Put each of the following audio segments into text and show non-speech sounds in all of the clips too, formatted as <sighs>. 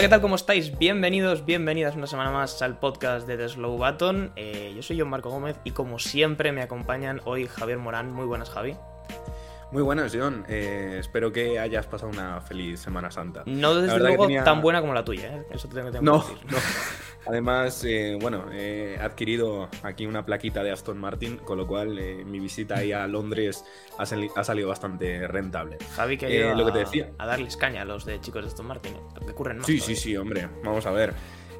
Hola, ¿qué tal? ¿Cómo estáis? Bienvenidos, bienvenidas una semana más al podcast de The Slow Button. Eh, yo soy John Marco Gómez y como siempre me acompañan hoy Javier Morán. Muy buenas, Javi. Muy buenas, John. Eh, espero que hayas pasado una feliz Semana Santa. No desde luego tenía- tan buena como la tuya, ¿eh? Eso te tengo que No, decir. no. <laughs> Además, eh, bueno, he adquirido aquí una plaquita de Aston Martin, con lo cual eh, mi visita ahí a Londres ha, sali- ha salido bastante rentable. Javi que Eh, lo que te a- decía. a darles caña a los de chicos de Aston Martin, ¿eh? que ocurren más. Sí, sí, todavía. sí, hombre. Vamos a ver.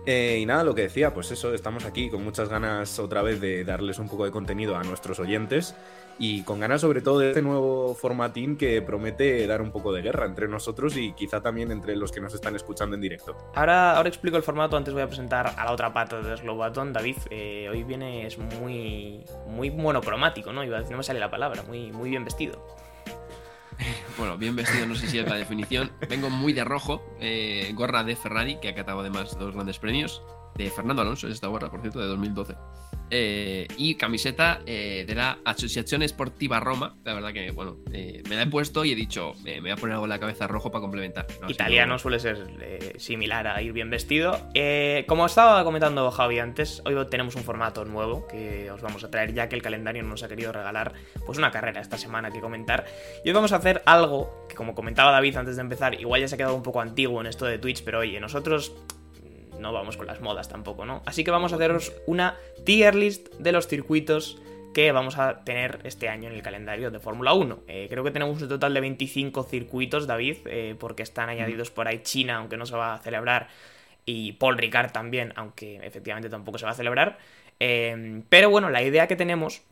Eh, y nada, lo que decía, pues eso, estamos aquí con muchas ganas otra vez de darles un poco de contenido a nuestros oyentes y con ganas sobre todo de este nuevo formatín que promete dar un poco de guerra entre nosotros y quizá también entre los que nos están escuchando en directo. Ahora, ahora explico el formato, antes voy a presentar a la otra pata de Slow Button. David, eh, hoy viene es muy, muy monocromático, ¿no? Iba a decir, no me sale la palabra, muy, muy bien vestido. Bueno, bien vestido, no sé si es la definición. Vengo muy de rojo, eh, gorra de Ferrari, que ha catado además dos grandes premios. De Fernando Alonso, es esta gorra, por cierto, de 2012. Eh, y camiseta eh, de la Asociación Esportiva Roma. La verdad que, bueno, eh, me la he puesto y he dicho, me voy a poner algo en la cabeza rojo para complementar. No, Italiano suele ser similar a ir bien vestido. Como estaba comentando Javi antes, hoy tenemos un formato nuevo que os vamos a traer ya que el calendario nos ha querido regalar pues una carrera esta semana que comentar. Y hoy vamos a hacer algo que como comentaba David antes de empezar, igual ya se ha quedado un poco antiguo en esto de Twitch, pero oye, nosotros no vamos con las modas tampoco, ¿no? Así que vamos a haceros una tier list de los circuitos que vamos a tener este año en el calendario de Fórmula 1. Eh, creo que tenemos un total de 25 circuitos, David, eh, porque están añadidos por ahí China, aunque no se va a celebrar, y Paul Ricard también, aunque efectivamente tampoco se va a celebrar. Eh, pero bueno, la idea que tenemos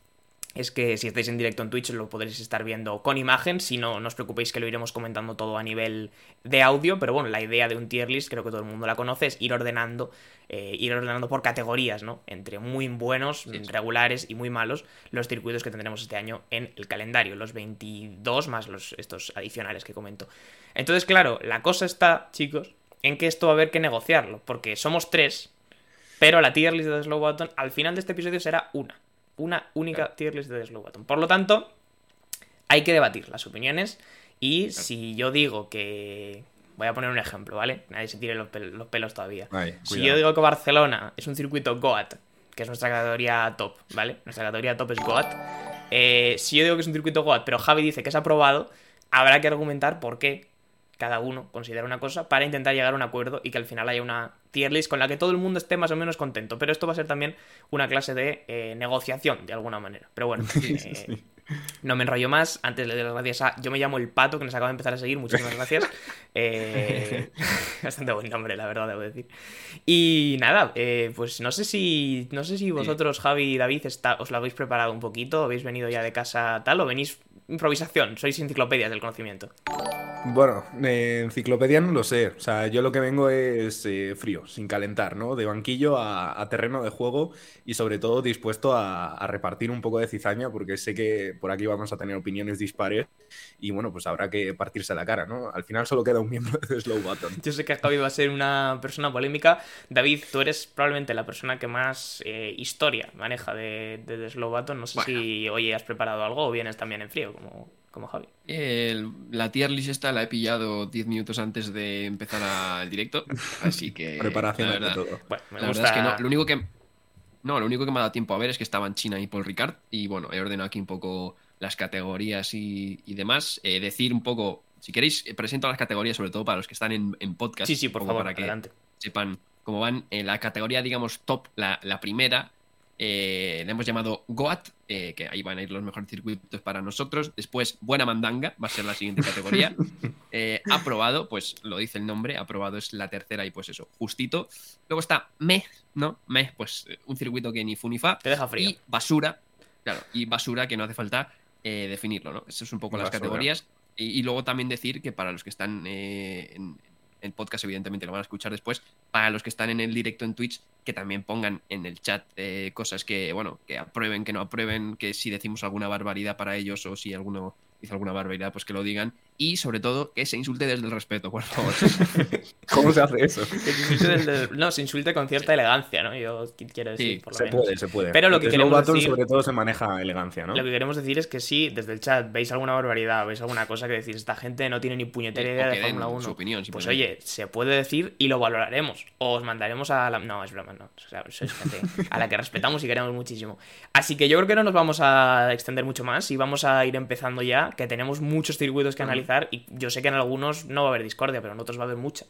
es que si estáis en directo en Twitch lo podréis estar viendo con imagen, si no, no os preocupéis que lo iremos comentando todo a nivel de audio, pero bueno, la idea de un tier list, creo que todo el mundo la conoce, es ir ordenando, eh, ir ordenando por categorías, ¿no? Entre muy buenos, Sí. regulares y muy malos, los circuitos que tendremos este año en el calendario, los 22 más los, estos adicionales que comento. Entonces, claro, la cosa está, chicos, en que esto va a haber que negociarlo, porque somos tres, pero la tier list de Slow Button al final de este episodio será una. Una única tier list de Slow Button. Por lo tanto, hay que debatir las opiniones. Y si yo digo que. Voy a poner un ejemplo, ¿vale? Nadie se tire los, pel- los pelos todavía. Ay, Si yo digo que Barcelona es un circuito GOAT, que es nuestra categoría top, ¿vale? Nuestra categoría top es GOAT. Eh, si yo digo que es un circuito GOAT, pero Javi dice que es aprobado, habrá que argumentar por qué cada uno considera una cosa para intentar llegar a un acuerdo y que al final haya una tier list con la que todo el mundo esté más o menos contento. Pero esto va a ser también una clase de eh, negociación, de alguna manera. Pero bueno, <laughs> eh, no me enrollo más. Antes le doy las gracias a. Yo me llamo El Pato, que nos acaba de empezar a seguir. Muchísimas gracias. <laughs> Eh, <laughs> bastante buen nombre, la verdad, debo decir. Y nada, eh, pues no sé si. No sé si vosotros, Javi y David, está, os lo habéis preparado un poquito. ¿Habéis venido ya de casa tal? ¿O venís improvisación? Sois enciclopedias del conocimiento. Bueno, eh, enciclopedia no lo sé. O sea, yo lo que vengo es eh, frío, sin calentar, ¿no? De banquillo a, a terreno de juego y sobre todo dispuesto a, a repartir un poco de cizaña porque sé que por aquí vamos a tener opiniones dispares y bueno, pues habrá que partirse la cara, ¿no? Al final solo queda un miembro de Slow Button. Yo sé que Javi va a ser una persona polémica. David, tú eres probablemente la persona que más eh, historia maneja de, de The Slow Button. No sé Bueno. si hoy has preparado algo o vienes también en frío, como, como Javi. El- la tier list esta la he pillado 10 minutos antes de empezar a- el directo, así que... <laughs> Preparación verdad, todo. Bueno, me La gusta. verdad es que no. Lo único que. No, lo único que me ha dado tiempo a ver es que estaban China y Paul Ricard. Y bueno, he ordenado aquí un poco las categorías y, y demás. Eh, decir un poco. Si queréis, eh, presento las categorías, sobre todo para los que están en, en podcast. Sí, sí, por favor, Para que sepan cómo van. En la categoría, digamos, top, la, la primera, eh, le hemos llamado Goat, eh, que ahí van a ir los mejores circuitos para nosotros. Después, Buena Mandanga, va a ser la siguiente categoría. <laughs> Eh, aprobado, pues lo dice el nombre, aprobado es la tercera y pues eso, justito. Luego está Meh, ¿no? Meh, pues eh, un circuito que ni fu ni fa. Te deja frío. Y Basura, claro, y Basura que no hace falta eh, definirlo, ¿no? Esas son un poco las categorías. Y, y luego también decir que para los que están eh, en, en podcast, evidentemente lo van a escuchar después, para los que están en el directo en Twitch, que también pongan en el chat eh, cosas que, bueno, que aprueben, que no aprueben, que si decimos alguna barbaridad para ellos o si alguno hizo alguna barbaridad, pues que lo digan. Y sobre todo, que se insulte desde el respeto, por favor. <laughs> ¿Cómo se hace eso? <laughs> Que se insulte desde- No, se insulte con cierta elegancia, ¿no? Yo qu- quiero decir, Sí, por lo Se menos. puede, se puede. Pero lo que queremos decir- sobre todo se maneja elegancia, ¿no? Lo que queremos decir es que si desde el chat veis alguna barbaridad, veis alguna cosa que decís, esta gente no tiene ni puñetera Sí, o idea de Fórmula 1. su opinión, pues oye, se puede decir y lo valoraremos. O os mandaremos a la. No, es broma, no. O sea, sois gente a la que respetamos y queremos muchísimo. Así que yo creo que no nos vamos a extender mucho más y vamos a ir empezando ya, que tenemos muchos circuitos que analizar y yo sé que en algunos no va a haber discordia, pero en otros va a haber mucha.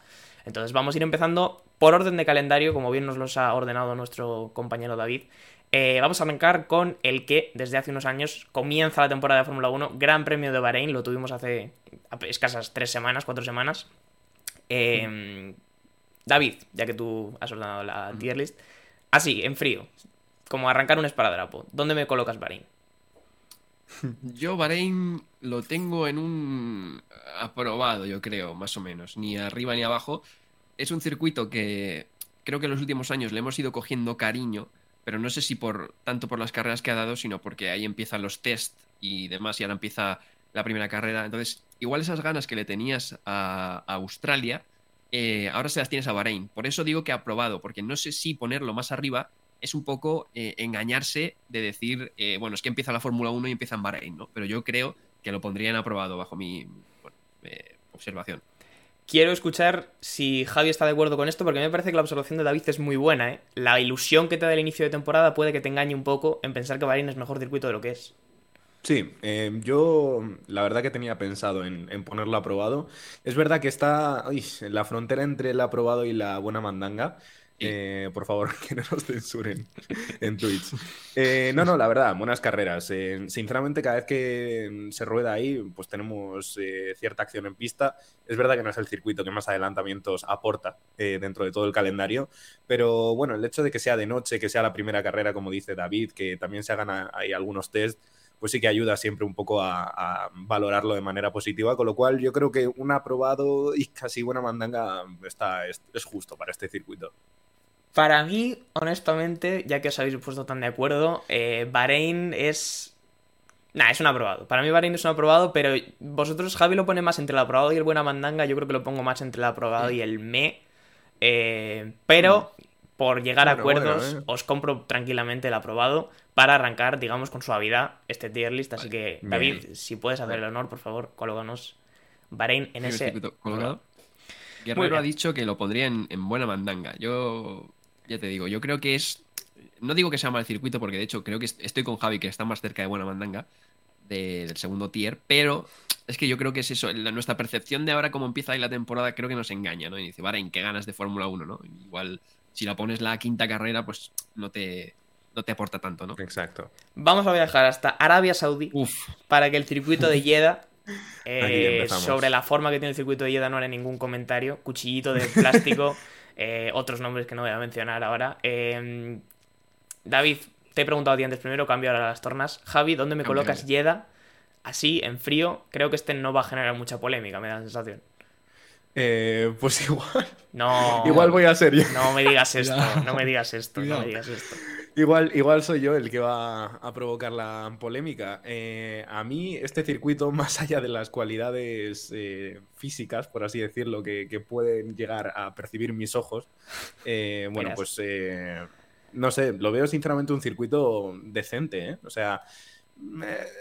Entonces vamos a ir empezando por orden de calendario, como bien nos los ha ordenado nuestro compañero David. Eh, vamos a arrancar con el que desde hace unos años comienza la temporada de Fórmula 1, Gran Premio de Bahrein, lo tuvimos hace escasas tres semanas, cuatro semanas. Eh, David, ya que tú has ordenado la tier list, así, en frío, como arrancar un esparadrapo, ¿dónde me colocas Bahrein? <laughs> Yo Bahrein lo tengo en un aprobado, yo creo, más o menos. Ni arriba ni abajo. Es un circuito que creo que en los últimos años le hemos ido cogiendo cariño, pero no sé si por tanto por las carreras que ha dado, sino porque ahí empiezan los test y demás, y ahora empieza la primera carrera. Entonces, igual esas ganas que le tenías a, a Australia, eh, ahora se las tienes a Bahrein. Por eso digo que aprobado, porque no sé si ponerlo más arriba es un poco eh, engañarse de decir, eh, bueno, es que empieza la Fórmula 1 y empieza en Bahrein, ¿no? Pero yo creo que lo pondrían aprobado bajo mi bueno, eh, observación. Quiero escuchar si Javi está de acuerdo con esto, porque me parece que la observación de David es muy buena, ¿eh? La ilusión que te da el inicio de temporada puede que te engañe un poco en pensar que Bahrein es mejor circuito de lo que es. Sí, eh, yo la verdad que tenía pensado en, en ponerlo aprobado. Es verdad que está en la frontera entre el aprobado y la buena mandanga. Eh, por favor, <laughs> que no nos censuren en Twitch. Eh, no, no, la verdad, buenas carreras. Eh, sinceramente, cada vez que se rueda ahí, pues tenemos cierta acción en pista. Es verdad que no es el circuito que más adelantamientos aporta dentro de todo el calendario, pero bueno, el hecho de que sea de noche, que sea la primera carrera, como dice David, que también se hagan ahí algunos test, pues sí que ayuda siempre un poco a, valorarlo de manera positiva, con lo cual yo creo que un aprobado y casi buena mandanga está, es, es justo para este circuito. Para mí, honestamente, ya que os habéis puesto tan de acuerdo, eh, Bahrein es. Nah, es un aprobado. Para mí Bahrein es un aprobado, pero vosotros, Javi, lo pone más entre el aprobado y el buena mandanga. Yo creo que lo pongo más entre el aprobado y el me. Eh, pero, por llegar a Mm. Acuerdos, bueno, eh. os compro tranquilamente el aprobado para arrancar, digamos, con suavidad este tier list. Así que, Bien. David, si puedes hacer el honor, por favor, colócanos Bahrein en ese. Guerrero ha dicho que lo pondría en, en buena mandanga. Yo, ya te digo, yo creo que es. No digo que sea mal circuito, porque de hecho creo que est- estoy con Javi, que está más cerca de buena mandanga, de- del segundo tier, pero es que yo creo que es eso. la- nuestra percepción de ahora, cómo empieza ahí la temporada, creo que nos engaña, ¿no? Y dice, Bahrein, qué ganas de Fórmula 1, ¿no? Igual, si la pones la quinta carrera, pues no te, no te aporta tanto, ¿no? Exacto. Vamos a viajar hasta Arabia Saudí. Uf, para que el circuito de Jeddah, <laughs> eh, sobre la forma que tiene el circuito de Jeddah no haré ningún comentario. Cuchillito de plástico, <laughs> eh, otros nombres que no voy a mencionar ahora. Eh, David, te he preguntado a ti antes primero, cambio ahora las tornas. Javi, ¿dónde me colocas Jeddah? Así, en frío, creo que este no va a generar mucha polémica, me da la sensación. Eh, pues <laughs> igual, No, igual voy a ser yo. no me digas <laughs> esto, no me digas esto, no me digas esto. Igual, igual soy yo el que va a provocar la polémica. Eh, a mí este circuito, <laughs> más allá de las cualidades eh, físicas, por así decirlo, que, que pueden llegar a percibir mis ojos, eh, bueno, pues no sé, lo veo sinceramente un circuito decente, ¿eh? O sea,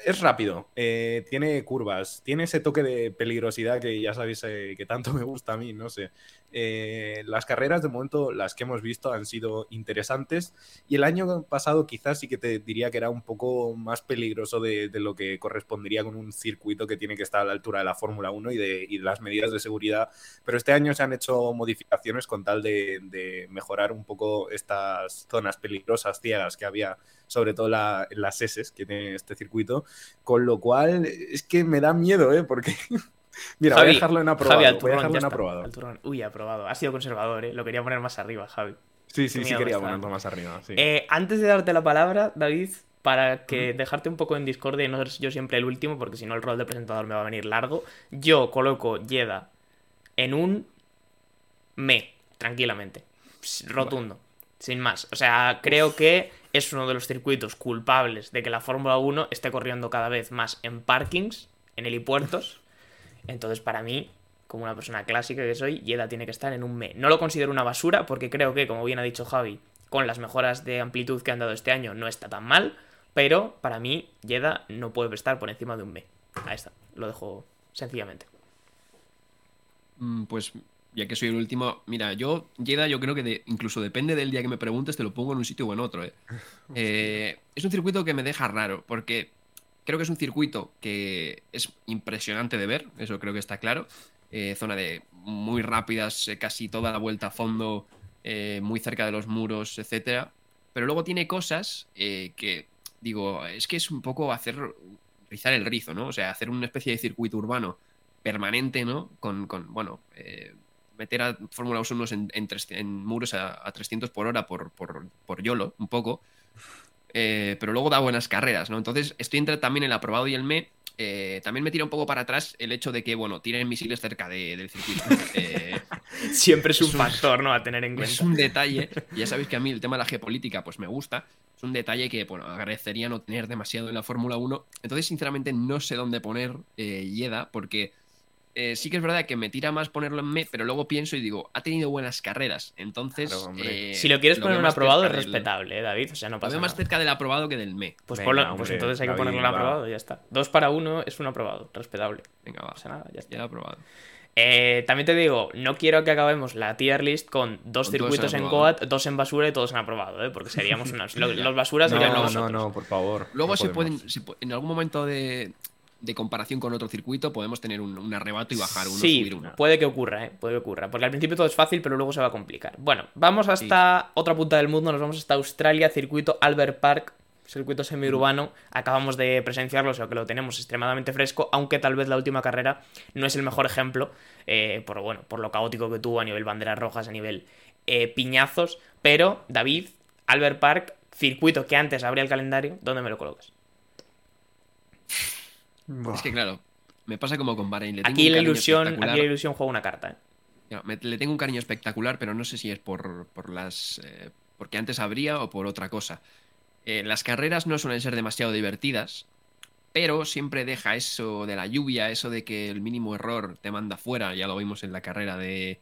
es rápido, eh, tiene curvas, tiene ese toque de peligrosidad que ya sabéis eh, que tanto <laughs> me gusta a mí, no sé. Eh, las carreras de momento, las que hemos visto, han sido interesantes y el año pasado quizás sí que te diría que era un poco más peligroso de, lo que correspondería con un circuito que tiene que estar a la altura de la Fórmula 1 y de, y de las medidas de seguridad. Pero este año se han hecho modificaciones con tal de, de mejorar un poco estas zonas peligrosas, ciegas que había, sobre todo la- las S que tiene este circuito. Con lo cual es que me da miedo, ¿eh? Porque... <laughs> Mira, voy a dejarlo en aprobado. Javi, al voy a turrón, dejarlo en está, aprobado. al turrón. Uy, aprobado. Ha sido conservador, ¿eh? Lo quería poner más arriba, Javi. Sí, sí, sí quería ponerlo más arriba. sí. Eh, antes de darte la palabra, David, para que dejarte un poco en discordia y no ser yo siempre el último, porque si no el rol de presentador me va a venir largo, yo coloco Yeda en un me, tranquilamente. Rotundo. Sin más. O sea, creo que es uno de los circuitos culpables de que la Fórmula 1 esté corriendo cada vez más en parkings, en helipuertos. Entonces, para mí, como una persona clásica que soy, Jeddah tiene que estar en un me. No lo considero una basura porque creo que, como bien ha dicho Javi, con las mejoras de amplitud que han dado este año no está tan mal, pero para mí Jeddah no puede estar por encima de un me. Ahí está, lo dejo sencillamente. Mm, Pues ya que soy el último, mira, yo, Jeddah, yo creo que de- incluso depende del día que me preguntes, te lo pongo en un sitio o en otro. ¿eh? <laughs> Eh, es un circuito que me deja raro, porque creo que es un circuito que es impresionante de ver, eso creo que está claro. Eh, zona de muy rápidas, eh, casi toda la vuelta a fondo, muy cerca de los muros, etcétera. Pero luego tiene cosas que, digo, es que es un poco hacer rizar el rizo, ¿no? O sea, hacer una especie de circuito urbano permanente, ¿no? Con, con bueno, meter a Fórmula 1 en, en, en muros a, a 300 por hora por, por, por YOLO, un poco. Eh, pero luego da buenas carreras, ¿no? Entonces estoy entre también el aprobado y el me. Eh, también me tira un poco para atrás el hecho de que, bueno, tiren misiles cerca de- del circuito. <laughs> Eh, Siempre es un Es un- factor, ¿no? A tener en es cuenta. un detalle, ya sabéis que a mí el tema de la geopolítica pues me gusta, es un detalle que, bueno, agradecería no tener demasiado en la Fórmula 1, entonces sinceramente no sé dónde poner eh, Jeddah, porque eh, sí que es verdad que me tira más ponerlo en me, pero luego pienso y digo, ha tenido buenas carreras, entonces... Claro, eh, Si lo quieres poner más aprobado es del- respetable, ¿eh, David. O sea, no Lo pasa veo más nada. cerca del aprobado que del me. Pues, Venga, ponlo- hombre, pues entonces hay que ponerlo en aprobado y ya está. Dos para uno es un aprobado, respetable. Venga, va, No pasa nada, ya está. ya aprobado. Eh, también te digo, no quiero que acabemos la tier list con dos Con circuitos en aprobado. Goat, dos en basura y todos en aprobado, ¿eh? porque seríamos <laughs> unos. lo- los basuras No, serían no, nosotros. no, por favor. Luego no se podemos. pueden, se en algún momento de, de comparación con otro circuito podemos tener un, un arrebato y bajar uno, sí, subir uno. puede que ocurra, ¿eh? Puede que ocurra. Porque al principio todo es fácil, pero luego se va a complicar. Bueno, vamos hasta otra punta del mundo, nos vamos hasta Australia, circuito Albert Park, circuito semiurbano. Acabamos de presenciarlo, o sea que lo tenemos extremadamente fresco, aunque tal vez la última carrera no es el mejor ejemplo, eh, por, bueno, por lo caótico que tuvo a nivel banderas rojas, a nivel eh, piñazos. Pero, David, Albert Park, circuito que antes abría el calendario, ¿dónde me lo colocas? Buah. Es que claro, me pasa como con Bahrein. Le tengo Aquí un la ilusión, aquí la ilusión juega una carta, ¿eh? Me- le tengo un cariño espectacular, pero no sé si es por, por las. eh, porque antes habría o por otra cosa. Eh, las carreras no suelen ser demasiado divertidas, pero siempre deja eso de la lluvia, eso de que el mínimo error te manda fuera. Ya lo vimos en la carrera de,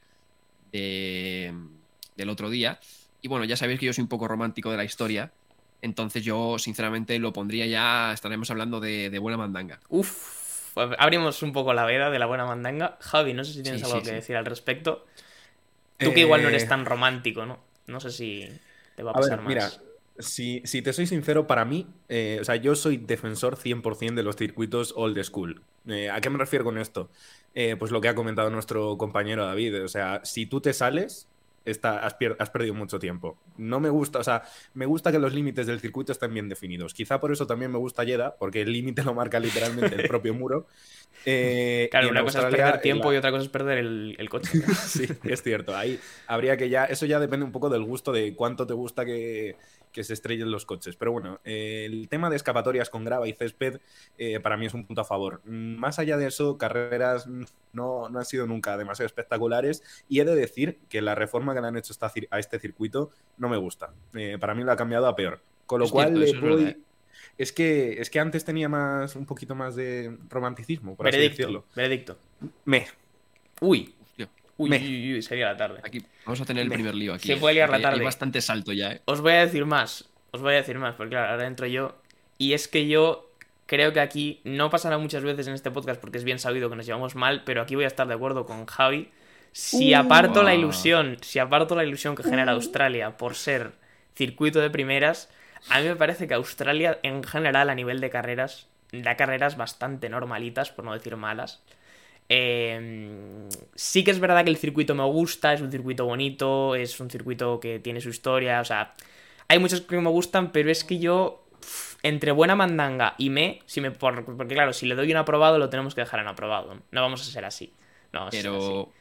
de- del otro día. Y bueno, ya sabéis que yo soy un poco romántico de la historia. Entonces yo, sinceramente, lo pondría ya. Estaremos hablando de, de buena mandanga. Uf, abrimos un poco la veda de la buena mandanga. Javi, no sé si tienes Sí, algo sí, que sí. decir al respecto. Tú que igual no eres Eh, tan romántico, ¿no? No sé si te va a A ver, pasar más. mira, si, si te soy sincero, para mí, eh, o sea, yo soy defensor 100% de los circuitos old school. Eh, ¿A qué me refiero con esto? Eh, pues lo que ha comentado nuestro compañero David. O sea, si tú te sales, está, has, has perdido mucho tiempo. No me gusta, o sea, me gusta que los límites del circuito estén bien definidos. Quizá por eso también me gusta Jeddah, porque el límite lo marca literalmente el propio <laughs> muro. Eh, Claro, una cosa es perder tiempo la- y otra cosa es perder el, el coche. <laughs> Sí, es cierto. Ahí habría que ya. Eso ya depende un poco del gusto de cuánto te gusta que, que se estrellen los coches. Pero bueno, eh, el tema de escapatorias con grava y césped eh, para mí es un punto a favor. Más allá de eso, carreras no, no han sido nunca demasiado espectaculares. Y he de decir que la reforma que le han hecho esta a este circuito no me gusta. Eh, para mí lo ha cambiado a peor. Con lo Es cual. Es que, es que antes tenía más, un poquito más de romanticismo, por así veredicto, decirlo. veredicto. Me. Uy, uy, Me. uy, uy, sería la tarde. aquí vamos a tener el Me- primer lío aquí. Se ¿eh? puede liar la Hay tarde. bastante salto ya, ¿eh? Os voy a decir más, os voy a decir más, porque claro, ahora entro yo. Y es que yo creo que aquí no pasará muchas veces en este podcast porque es bien sabido que nos llevamos mal, pero aquí voy a estar de acuerdo con Javi. Si Uh. aparto la ilusión, si aparto la ilusión que genera Australia por ser circuito de primeras, a mí me parece que Australia en general a nivel de carreras da carreras bastante normalitas, por no decir malas. Eh, sí que es verdad que el circuito me gusta, es un circuito bonito, es un circuito que tiene su historia, o sea, hay muchos que me gustan, pero es que yo, entre buena mandanga y me, si me por- porque claro, si le doy un aprobado, lo tenemos que dejar en aprobado. No vamos a ser así. No vamos a ser así. Pero,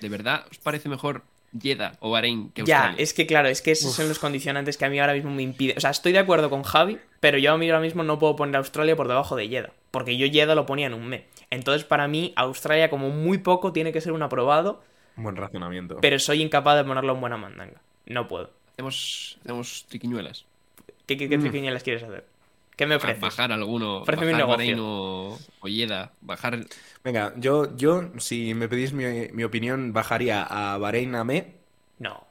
¿de verdad os parece mejor Jeddah o Bahrein que Ya, Australia? es que claro, es que esos son los condicionantes que a mí ahora mismo me impiden. O sea, estoy de acuerdo con Javi, pero yo a mí ahora mismo no puedo poner a Australia por debajo de Jeddah. Porque yo Jeddah lo ponía en un me. Entonces, para mí, Australia, como muy poco, tiene que ser un aprobado, Buen razonamiento. pero soy incapaz de ponerlo en buena mandanga. No puedo. hacemos, hacemos triquiñuelas. ¿Qué, qué, qué Mm. triquiñuelas quieres hacer? ¿Qué me ofreces? bajar alguno. Ofréceme un bajar negocio. Bahrein o, o Jeddah, Bajar. Venga, yo, yo, si me pedís mi, mi opinión, bajaría a Bahrein a Me. No.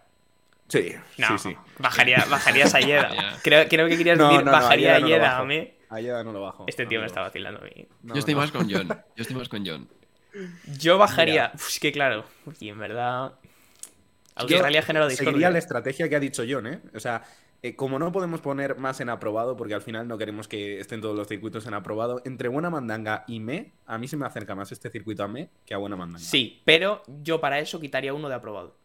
Sí, No, sí, sí. Bajaría, bajarías a Yeda. <laughs> Creo, creo que querías No, decir no, bajaría a Yeda a mí. A Jeddah no lo bajo. Este tío me está vacilando a mí. No, yo estoy no. más con John. Yo estoy más con John. <laughs> Yo bajaría. Uf, es que claro. Y en verdad. Australia Seguiría discordia. la estrategia que ha dicho John, ¿eh? O sea, eh, como no podemos poner más en aprobado, porque al final no queremos que estén todos los circuitos en aprobado, entre Buena Mandanga y Me, a mí se me acerca más este circuito a Me que a Buena Mandanga. Sí, pero yo para eso quitaría uno de aprobado.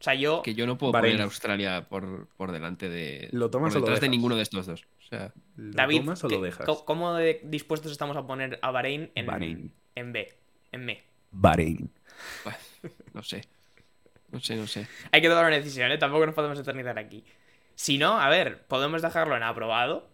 O sea, yo. Que yo no puedo Bahrein. poner a Australia por, por delante de. ¿Lo tomas por o lo detrás de dejas? ninguno de estos dos. O sea, ¿Lo David, tomas o ¿qué- lo dejas? ¿cómo de dispuestos estamos a poner a Bahrein en, Bahrein. en B? En B. Bahrein. bah, no sé. No sé, no sé. Hay que tomar una decisión, ¿eh? Tampoco nos podemos eternizar aquí. Si no, a ver, podemos dejarlo en aprobado,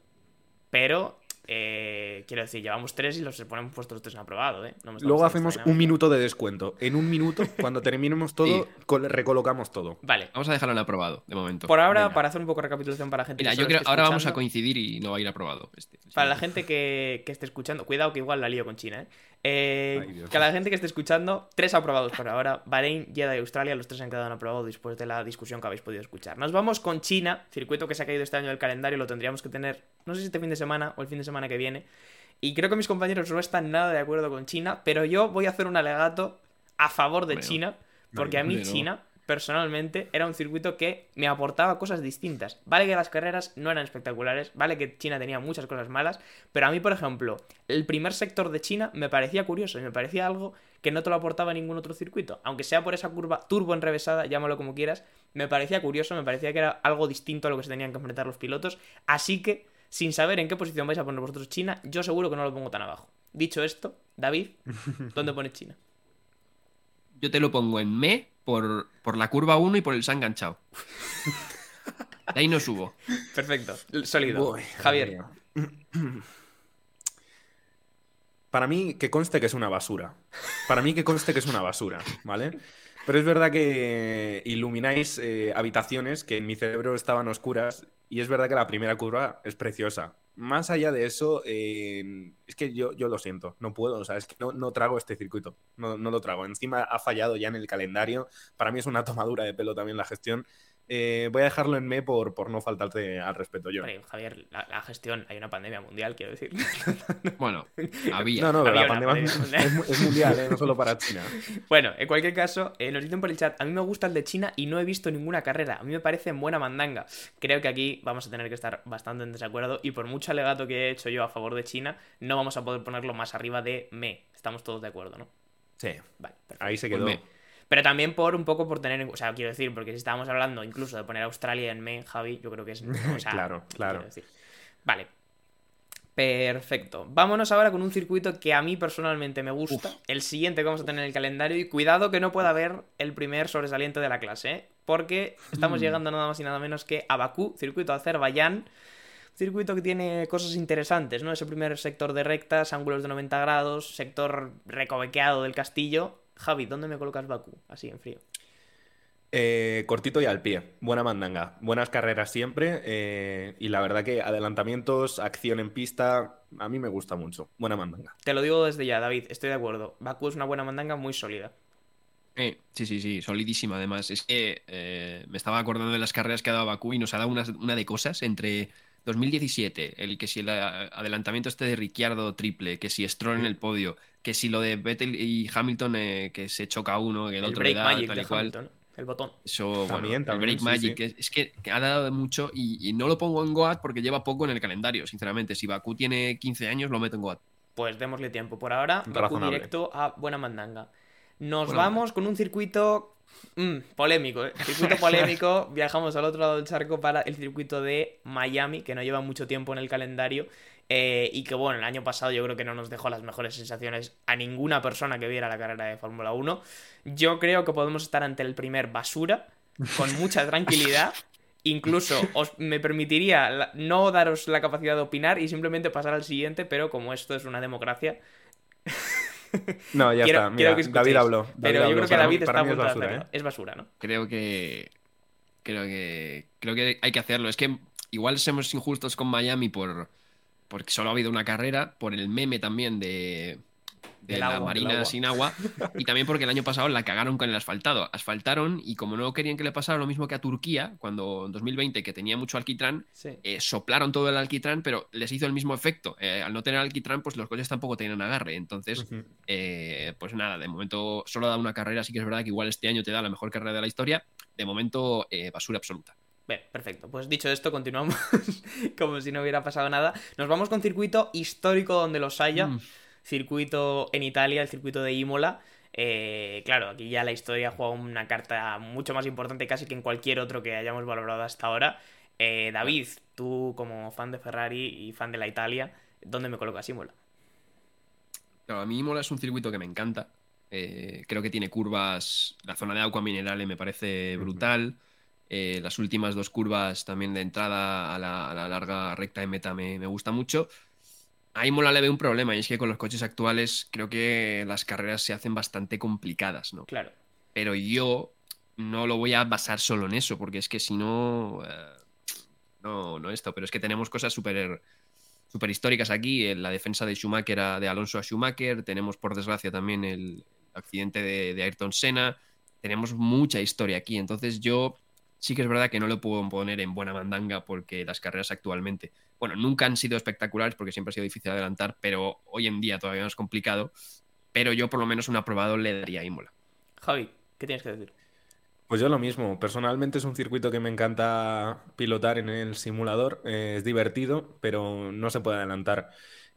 pero. eh, quiero decir, llevamos tres y los ponemos puestos tres en aprobado, ¿eh? No Luego hacemos un minuto de descuento. En un minuto, cuando terminemos todo, <laughs> Sí. recolocamos todo. Vale. Vamos a dejarlo en aprobado, de momento. Por ahora, Venga. para hacer un poco de recapitulación para la gente Mira, que yo creo ahora vamos a coincidir y no va a ir aprobado. Este. Para la gente que, que esté escuchando, cuidado que igual la lío con China, ¿eh? Eh, Ay, que la gente que esté escuchando, tres aprobados por ahora. Bahrein, Jeddah y Australia, los tres han quedado en aprobado después de la discusión que habéis podido escuchar. Nos vamos con China, circuito que se ha caído este año del calendario, lo tendríamos que tener, no sé si este fin de semana o el fin de semana que viene. Y creo que mis compañeros no están nada de acuerdo con China, pero yo voy a hacer un alegato a favor de. China, porque a mí. China, personalmente, era un circuito que me aportaba cosas distintas. Vale que las carreras no eran espectaculares, vale que China tenía muchas cosas malas, pero a mí, por ejemplo, el primer sector de China me parecía curioso y me parecía algo que no te lo aportaba ningún otro circuito. Aunque sea por esa curva turbo enrevesada, llámalo como quieras, me parecía curioso, me parecía que era algo distinto a lo que se tenían que enfrentar los pilotos. Así que, sin saber en qué posición vais a poner vosotros China, yo seguro que no lo pongo tan abajo. Dicho esto, David, <laughs> ¿dónde pones China? Yo te lo pongo en me por, por la curva 1 y por el se ha enganchado. <laughs> De ahí no subo. Perfecto, sólido. Uy, Javier. <clears throat> Para mí, que conste que es una basura. Para mí, que conste que es una basura, ¿vale? Pero es verdad que ilumináis eh, habitaciones que en mi cerebro estaban oscuras y es verdad que la primera curva es preciosa. Más allá de eso, eh, es que yo, yo lo siento, no puedo, o sea, es que no, no trago este circuito, no, no lo trago. Encima ha fallado ya en el calendario, para mí es una <laughs> tomadura de pelo también la gestión. Eh, voy a dejarlo en me por, por no faltarte al respeto yo. Hombre, Javier, la, la gestión, hay una pandemia mundial, quiero decir. <laughs> Bueno, había. No, no, pero Había la pandemia pandemia es, mu- es mundial, ¿eh? no solo para China. <laughs> Bueno, en cualquier caso, eh, nos dicen por el chat, a mí me gusta el de China y no he visto ninguna carrera. A mí me parece en buena mandanga. Creo que aquí vamos a tener que estar bastante en desacuerdo y por mucho alegato que he hecho yo a favor de China, no vamos a poder ponerlo más arriba de me. Estamos todos de acuerdo, ¿no? Sí, Vale, perfecto. ahí se Pues quedó. me. Pero también por un poco por tener, en- o sea, quiero decir, porque si estábamos hablando incluso de poner Australia en me, Javi, yo creo que es... o <laughs> sea, Claro, claro. decir. Vale. Perfecto. Vámonos ahora con un circuito que a mí personalmente me gusta. El siguiente que vamos a tener en el calendario. Y cuidado que no pueda haber el primer sobresaliente de la clase, ¿eh? Porque estamos Mm. llegando nada más y nada menos que a Bakú, circuito de Azerbaiyán. Circuito que tiene cosas interesantes, ¿no? Ese primer sector de rectas, ángulos de 90 grados, sector recovequeado del castillo. Javi, ¿dónde me colocas Bakú? Así en frío. Eh, cortito y al pie, buena mandanga, buenas carreras siempre eh, y la verdad que adelantamientos, acción en pista, a mí me gusta mucho, buena mandanga. Te lo digo desde ya, David, estoy de acuerdo. Bakú es una buena mandanga muy sólida. Eh, sí, sí, sí, solidísima además. Es que eh, me estaba acordando de las carreras que ha dado Bakú y nos ha dado una, una de cosas entre 2017, el que si el a- adelantamiento este de Ricciardo triple, que si Stroll en el podio, que si lo de Vettel y Hamilton eh, que se choca uno, que el, El otro break le da, magic tal de y cual. Hamilton, el botón. Eso, bueno, También, el Break sí, Magic, sí. Es, es que, que ha dado de mucho y, y no lo pongo en Goat porque lleva poco en el calendario, sinceramente. Si Bakú tiene 15 años, lo meto en Goat. Pues démosle tiempo. Por ahora, Bakú directo a buena mandanga. Nos vamos con un circuito mm, polémico, ¿eh? Circuito <laughs> polémico. Viajamos al otro lado del charco para el circuito de Miami, que no lleva mucho tiempo en el calendario. eh, y que bueno, el año pasado yo creo que no nos dejó las mejores sensaciones a ninguna persona que viera la carrera de Fórmula 1. Yo creo que podemos estar ante el primer basura, con mucha tranquilidad. <laughs> Incluso os me permitiría la- no daros la capacidad de opinar y simplemente pasar al siguiente, pero como esto es una democracia, No, ya quiero, está, mira, que. David habló. David Pero yo creo que para David está para mí es basura. ¿eh? Es basura, ¿no? Creo que. Creo que, creo que hay que hacerlo. Es que igual somos injustos con Miami por porque solo ha habido una carrera, por el meme también de, de Del la agua, Marina agua. sin agua, y también porque el año pasado la cagaron con el asfaltado. Asfaltaron y como no querían que le pasara lo mismo que a Turquía, cuando en 2020, que tenía mucho alquitrán, Sí. eh, soplaron todo el alquitrán, pero les hizo el mismo efecto. Eh, al no tener alquitrán, pues los coches tampoco tenían agarre. Entonces, eh, pues nada, de momento solo da una carrera, sí que es verdad que igual este año te da la mejor carrera de la historia. De momento, basura absoluta. Bien, perfecto. Pues dicho esto, continuamos <laughs> como si no hubiera pasado nada. Nos vamos con circuito histórico donde los haya. Mm. Circuito en Italia, el circuito de Imola. Eh, claro, aquí ya la historia juega una carta mucho más importante casi que en cualquier otro que hayamos valorado hasta ahora. Eh, David, tú como fan de Ferrari y fan de la Italia, ¿dónde me colocas Imola? Claro, a mí Imola es un circuito que me encanta. Eh, creo que tiene curvas. La zona de agua minerales me parece brutal. Eh, las últimas dos curvas también de entrada a la, a la larga recta de meta me, me gusta mucho. A Imola le veo un problema y es que con los coches actuales creo que las carreras se hacen bastante complicadas, ¿no? Claro. Pero yo no lo voy a basar solo en eso, porque es que si no. eh, no, no esto, pero es que tenemos cosas súper súper históricas aquí. eh, La defensa de Schumacher a- de Alonso a Schumacher. Tenemos, por desgracia, también el accidente de, de Ayrton Senna. Tenemos mucha historia aquí. Entonces, yo sí que es verdad que no lo puedo poner en buena mandanga porque las carreras actualmente, bueno, nunca han sido espectaculares porque siempre ha sido difícil adelantar, pero hoy en día todavía más complicado. Pero yo, por lo menos, un aprobado le daría a Imola. Javi, ¿qué tienes que decir? Pues yo lo mismo. Personalmente es un circuito que me encanta pilotar en el simulador. Eh, es divertido, pero no se puede adelantar.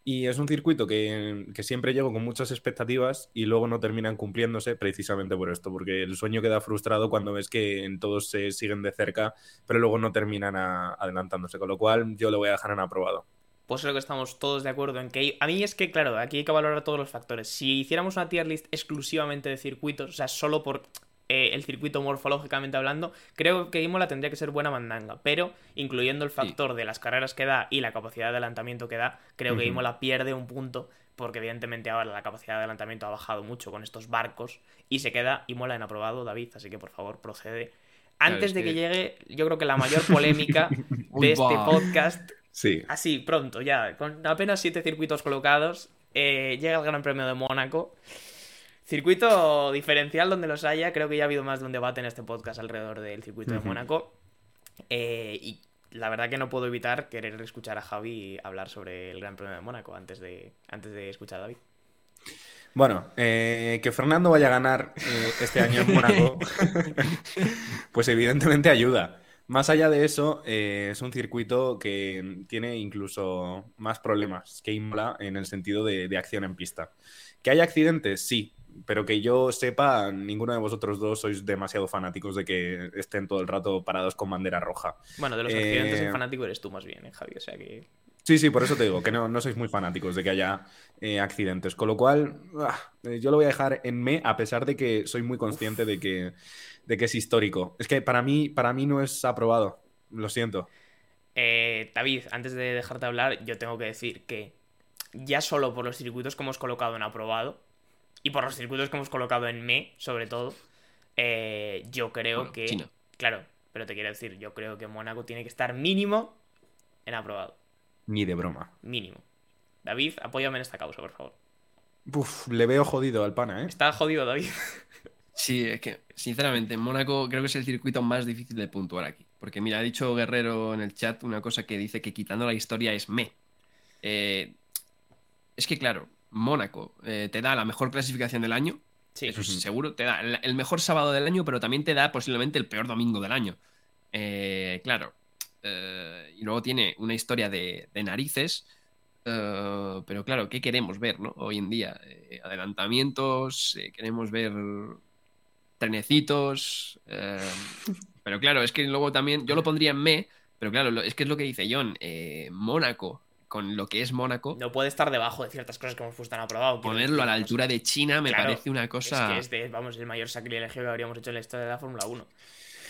Y es un circuito que, que siempre llego con muchas expectativas y luego no terminan cumpliéndose precisamente por esto, porque el sueño queda frustrado cuando ves que todos se siguen de cerca, pero luego no terminan adelantándose. Con lo cual yo lo voy a dejar en aprobado. Pues creo que estamos todos de acuerdo en que a mí es que, claro, aquí hay que valorar todos los factores. Si hiciéramos una tier list exclusivamente de circuitos, o sea, solo por eh, el circuito morfológicamente hablando, creo que Imola tendría que ser buena mandanga. Pero incluyendo el factor de las carreras que da y la capacidad de adelantamiento que da, creo que. Imola pierde un punto. Porque evidentemente ahora la capacidad de adelantamiento ha bajado mucho con estos barcos. Y se queda Imola en aprobado, David. Así que por favor, procede. Antes es de que que- llegue, yo creo que la mayor polémica <laughs> de este podcast Sí. Así, pronto, ya, con apenas siete circuitos colocados, eh, llega el Gran Premio de Mónaco. Circuito diferencial donde los haya, creo que ya ha habido más de un debate en este podcast alrededor del circuito de. Mónaco. Eh, y la verdad que no puedo evitar querer escuchar a Javi hablar sobre el Gran Premio de Mónaco antes de, antes de escuchar a David. Bueno, eh, que Fernando vaya a ganar eh, este año en Mónaco, <laughs> pues evidentemente ayuda. Más allá de eso, eh, es un circuito que tiene incluso más problemas que Imola en el sentido de, de acción en pista. ¿Que hay accidentes? Sí, pero que yo sepa, ninguno de vosotros dos sois demasiado fanáticos de que estén todo el rato parados con bandera roja. Bueno, de los accidentes Eh, en fanático eres tú más bien, ¿eh, Javi? O sea que... Sí, sí, por eso te digo que no, no sois muy fanáticos de que haya eh, accidentes. Con lo cual, ah, eh, yo lo voy a dejar en me, a pesar de que soy muy consciente de que, de que es histórico. Es que para mí, para mí no es aprobado. Lo siento. Eh, David, antes de dejarte hablar, yo tengo que decir que ya solo por los circuitos que hemos colocado en aprobado y por los circuitos que hemos colocado en me, sobre todo, eh, yo creo Bueno, que... China. Claro, pero te quiero decir, yo creo que Mónaco tiene que estar mínimo en aprobado. Ni de broma. Mínimo. David, apóyame en esta causa, por favor. Uf, le veo jodido al pana, ¿eh? Está jodido, David. <laughs> Sí, es que, sinceramente, en Mónaco creo que es el circuito más difícil de puntuar aquí. Porque, mira, ha dicho Guerrero en el chat una cosa que dice que quitando la historia es me. Eh, es que, claro, Mónaco eh, te da la mejor clasificación del año. Sí, Eso es seguro. Te da el, el mejor sábado del año, pero también te da posiblemente el peor domingo del año. Eh, claro. Eh, y luego tiene una historia de, de narices. pero claro, ¿qué queremos ver, no? Hoy en día. Eh, adelantamientos, eh, queremos ver trenecitos. eh, pero claro, es que luego también. Yo lo pondría en me, pero claro, lo- es que es lo que dice John. eh, Mónaco, con lo que es Mónaco, no puede estar debajo de ciertas cosas que hemos puesto en aprobado. ponerlo a la altura de China me Claro, parece una cosa. Es que es de, vamos, el mayor sacrilegio que habríamos hecho en la historia de la Fórmula 1.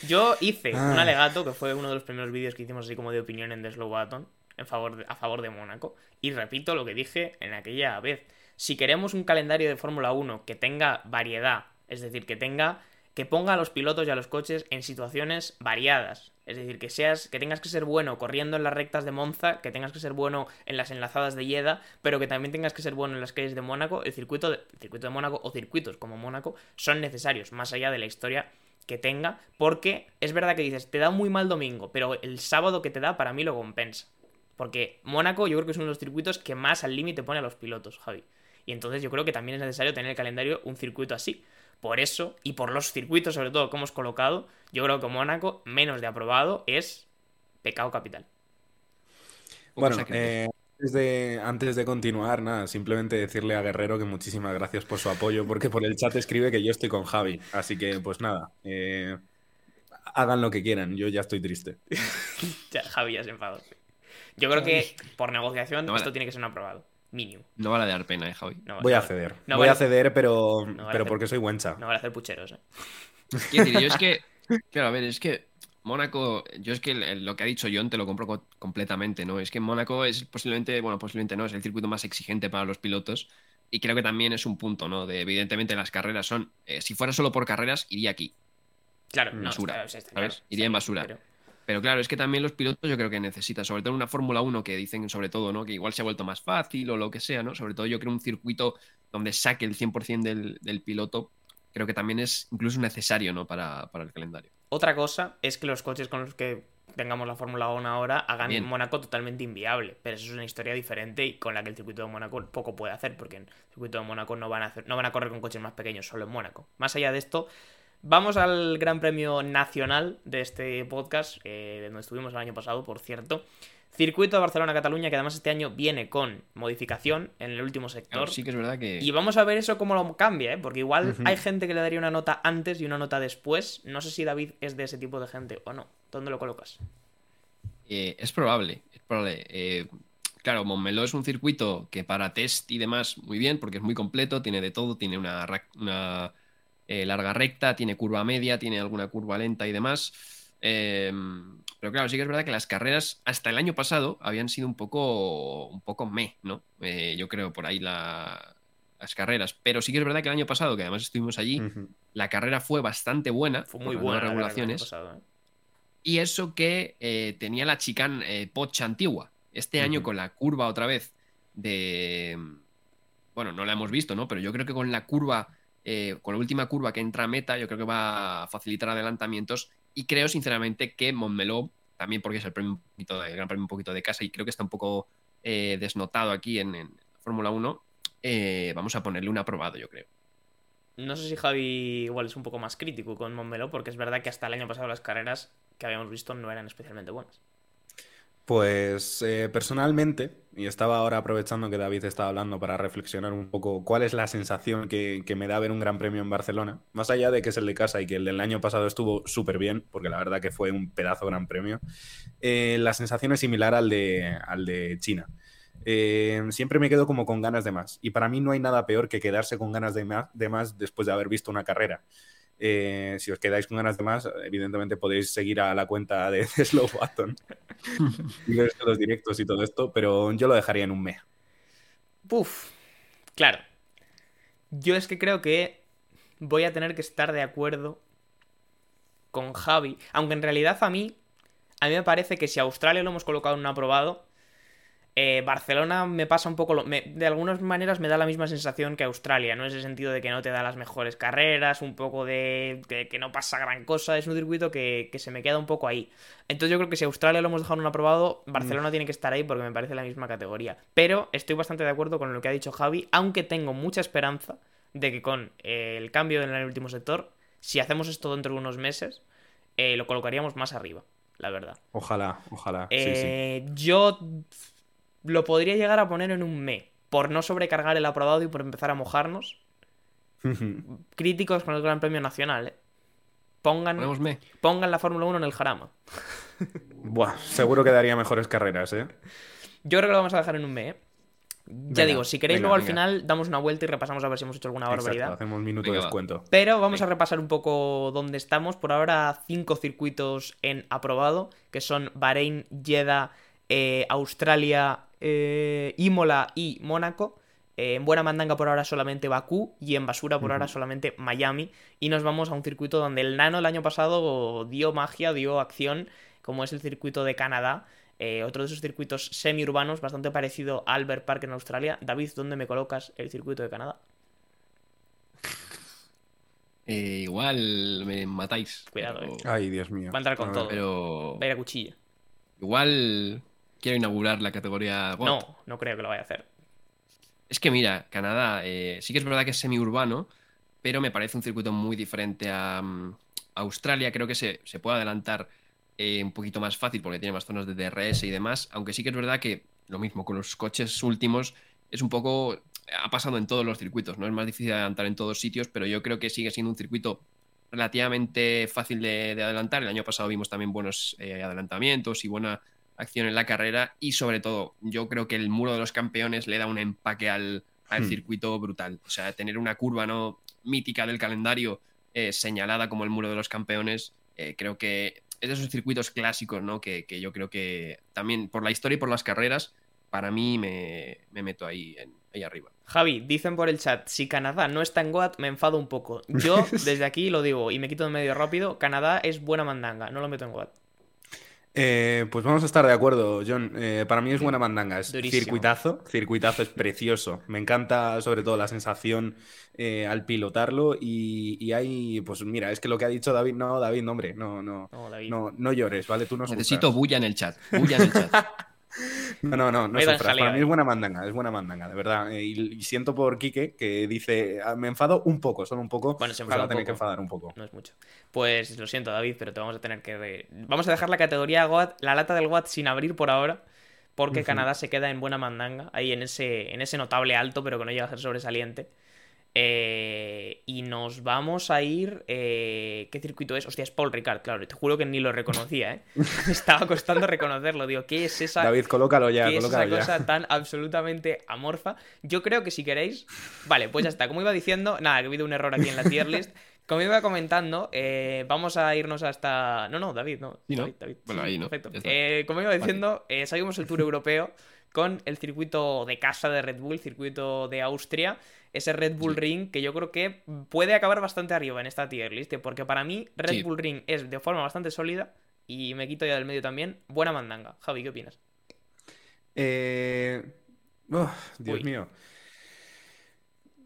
Yo hice un Ah. alegato, que fue uno de los primeros vídeos que hicimos así como de opinión en The Slow Button, en favor de- a favor de Mónaco. Y repito lo que dije en aquella vez. Si queremos un calendario de Fórmula 1 que tenga variedad, es decir, que tenga que ponga a los pilotos y a los coches en situaciones variadas. Es decir, que seas, que tengas que ser bueno corriendo en las rectas de Monza, que tengas que ser bueno en las enlazadas de Jeddah, pero que también tengas que ser bueno en las calles de Mónaco. El circuito de, el circuito de Mónaco o circuitos como Mónaco son necesarios, más allá de la historia que tenga, porque es verdad que dices, te da muy mal domingo, pero el sábado que te da para mí lo compensa. Porque Mónaco yo creo que es uno de los circuitos que más al límite pone a los pilotos, Javi. Y entonces yo creo que también es necesario tener en el calendario un circuito así. Por eso, y por los circuitos sobre todo que hemos colocado, yo creo que Mónaco, menos de aprobado, es pecado capital. Bueno, eh, antes, de, antes de continuar, nada, simplemente decirle a Guerrero que muchísimas gracias por su apoyo, porque por el chat escribe que yo estoy con Javi. Así que, pues nada, eh, hagan lo que quieran, yo ya estoy triste. <laughs> ya, Javi ya se enfadó. Yo creo que por negociación No, esto vale. tiene que ser un aprobado. Mínimo. No vale dar pena, eh, Javi. No, Voy no- a ceder. no Voy vale- a ceder, pero, No vale pero hacer- porque soy Wencha. No vale hacer pucheros, eh. Quiero decir, yo es que. Claro, a ver, es que Mónaco. Yo es que lo que ha dicho John te lo compro co- completamente, ¿no? Es que Mónaco es posiblemente. Bueno, posiblemente no, es el circuito más exigente para los pilotos. Y creo que también es un punto, ¿no? De evidentemente las carreras son. eh, si fuera solo por carreras, iría aquí. Claro, Mm. no, Basura, claro, Iría en basura. pero- Pero claro, es que también los pilotos yo creo que necesitan, sobre todo en una Fórmula 1 que dicen sobre todo, ¿no? Que igual se ha vuelto más fácil o lo que sea, ¿no? Sobre todo yo creo un circuito donde saque el 100% del, del piloto, creo que también es incluso necesario, ¿no? Para, para el calendario. Otra cosa es que los coches con los que tengamos la Fórmula 1 ahora hagan Bien. Mónaco totalmente inviable. Pero eso es una historia diferente y con la que el circuito de Mónaco poco puede hacer, porque en el circuito de Mónaco no van a hacer, no van a correr con coches más pequeños, solo en Mónaco. Más allá de esto, vamos al Gran Premio Nacional de este podcast, eh, donde estuvimos el año pasado, por cierto. Circuito de Barcelona-Cataluña, que además este año viene con modificación en el último sector. Sí que es verdad que... Y vamos a ver eso cómo lo cambia, ¿eh? Porque igual hay gente que le daría una nota antes y una nota después. No sé si David es de ese tipo de gente o no. ¿Dónde lo colocas? Eh, es probable, es probable. Eh, claro, Montmeló es un circuito que para test y demás muy bien, porque es muy completo, tiene de todo, tiene una, una, eh, larga recta, tiene curva media, tiene alguna curva lenta y demás. Eh, pero claro, sí que es verdad que las carreras hasta el año pasado habían sido un poco, un poco meh, ¿no? Eh, yo creo por ahí la- las carreras. Pero sí que es verdad que el año pasado, que además estuvimos allí, la carrera fue bastante buena. Fue muy las buena nuevas la verdad, el año regulaciones. pasado, ¿eh? Y eso que eh, tenía la chicane eh, Porsche antigua. Este año con la curva otra vez de... Bueno, no la hemos visto, ¿no? Pero yo creo que con la curva, eh, con la última curva que entra a meta, yo creo que va a facilitar adelantamientos. Y creo sinceramente que Montmeló, también porque es el, premio un poquito de- el gran premio un poquito de casa y creo que está un poco eh, desnotado aquí en, Fórmula 1, eh, vamos a ponerle un aprobado, yo creo. No sé si Javi igual es un poco más crítico con Montmeló, porque es verdad que hasta el año pasado las carreras que habíamos visto no eran especialmente buenas. Pues eh, personalmente, y estaba ahora aprovechando que David estaba hablando para reflexionar un poco cuál es la sensación que, me da ver un gran premio en Barcelona, más allá de que es el de casa y que el del año pasado estuvo súper bien, porque la verdad que fue un pedazo gran premio, eh, la sensación es similar al de, al de China. Eh, siempre me quedo como con ganas de más, y para mí no hay nada peor que quedarse con ganas de más después de haber visto una carrera. Eh, si os quedáis con ganas de más, evidentemente podéis seguir a la cuenta de, <laughs> de Slow Button <laughs> y ver los directos y todo esto, pero yo lo dejaría en un mes. Puf, claro. Yo es que creo que voy a tener que estar de acuerdo con Javi, aunque en realidad a mí, a mí me parece que si Australia lo hemos colocado en un aprobado, eh, Barcelona me pasa un poco, lo, me- de algunas maneras me da la misma sensación que Australia, ¿no? En ese sentido de que no te da las mejores carreras, un poco de, que no pasa gran cosa, es un circuito que, que se me queda un poco ahí. Entonces yo creo que si Australia lo hemos dejado en un aprobado, Barcelona tiene que estar ahí porque me parece la misma categoría. Pero estoy bastante de acuerdo con lo que ha dicho Javi, aunque tengo mucha esperanza de que con eh, el cambio en el último sector, si hacemos esto dentro de unos meses, eh, lo colocaríamos más arriba, la verdad. Ojalá, ojalá. sí, sí. Eh, Yo lo podría llegar a poner en un me, por no sobrecargar el aprobado y por empezar a mojarnos. <laughs> Críticos con el Gran Premio Nacional, ¿eh? Pongan, pongan la Fórmula 1 en el Jarama. <laughs> Buah, seguro que daría mejores carreras, ¿eh? Yo creo que lo vamos a dejar en un me, ¿eh? Ya Venga, digo, si queréis venga, luego al venga. final damos una vuelta y repasamos a ver si hemos hecho alguna Exacto, barbaridad. hacemos un minuto Venga, de descuento. Pero vamos a repasar un poco dónde estamos. Por ahora, cinco circuitos en aprobado, que son Bahrein, Jeddah, eh, Australia, eh, Imola y Mónaco. Eh, en buena mandanga por ahora solamente Bakú y en basura por ahora solamente Miami. Y nos vamos a un circuito donde el Nano el año pasado dio magia, dio acción, como es el circuito de Canadá. Eh, otro de esos circuitos semiurbanos, bastante parecido a Albert Park en Australia. David, ¿dónde me colocas el circuito de Canadá? Eh, igual me matáis. Cuidado, pero, eh. Ay, Dios mío. Va a entrar con ver. todo. pero Va a ir a cuchilla. igual quiero inaugurar la categoría. No, no creo que lo vaya a hacer. Es que mira, Canadá eh, sí que es verdad que es semiurbano, pero me parece un circuito muy diferente a mm, Australia. Creo que se, se puede adelantar eh, un poquito más fácil porque tiene más zonas de DRS y demás. Aunque sí que es verdad que lo mismo con los coches últimos es un poco. Ha pasado en todos los circuitos, ¿no? Es más difícil adelantar en todos sitios, pero yo creo que sigue siendo un circuito relativamente fácil de, de adelantar. El año pasado vimos también buenos eh, adelantamientos y buena acción en la carrera y sobre todo yo creo que el muro de los campeones le da un empaque al, al Hmm. circuito brutal. O sea, tener una curva no mítica del calendario eh, señalada como el muro de los campeones, eh, creo que es de esos circuitos clásicos, ¿no? Que, que yo creo que también por la historia y por las carreras, para mí me, me meto ahí, en- ahí arriba. Javi, dicen por el chat, si Canadá no está en GOAT, me enfado un poco. Yo, <laughs> desde aquí lo digo y me quito de medio rápido, Canadá es buena mandanga, no lo meto en GOAT. Eh, pues vamos a estar de acuerdo, John. Eh, para mí es buena mandanga, es Durísimo. circuitazo, circuitazo es precioso. Me encanta sobre todo la sensación eh, al pilotarlo y, y hay, pues mira, es que lo que ha dicho David, no, David, no, hombre, no, no, No, David. no, no llores, ¿vale? Tú no Necesito bulla en el chat. Bulla en el chat. <laughs> <laughs> No, no, no, no sufras. Para mí es buena mandanga, es buena mandanga, de verdad. Eh, y, y siento por Quique que dice, "Ah, me enfado un poco, solo un poco. Bueno, se pues enfada a un tener que enfadar un poco. No es mucho. Pues lo siento, David, pero te vamos a tener que. Vamos a dejar la categoría la lata del GOAT sin abrir por ahora, porque. Canadá se queda en buena mandanga, ahí en ese, en ese notable alto, pero que no llega a ser sobresaliente. Eh, y nos vamos a ir. eh, ¿Qué circuito es? Hostia, es Paul Ricard, claro. Te juro que ni lo reconocía, ¿eh? <laughs> Me estaba costando reconocerlo. Digo, ¿qué es esa, David, colócalo ya, ¿Qué es esa colócalo ya. cosa tan absolutamente amorfa? Yo creo que si queréis. Vale, pues ya está. Como iba diciendo, nada, que ha habido un error aquí en la tier list. Como iba comentando, eh, vamos a irnos hasta. No, no, David, no. Sí, ¿no? David, David. Bueno, Sí, ahí, ¿no? Perfecto. Eh, como iba diciendo, eh, seguimos el Tour Europeo con el circuito de casa de Red Bull, circuito de Austria. Ese Red Bull Sí. Ring que yo creo que puede acabar bastante arriba en esta tier list, porque para mí Red Sí. Bull Ring es de forma bastante sólida y me quito ya del medio también. Buena mandanga. Javi, ¿qué opinas? Eh, Dios Uy. mío.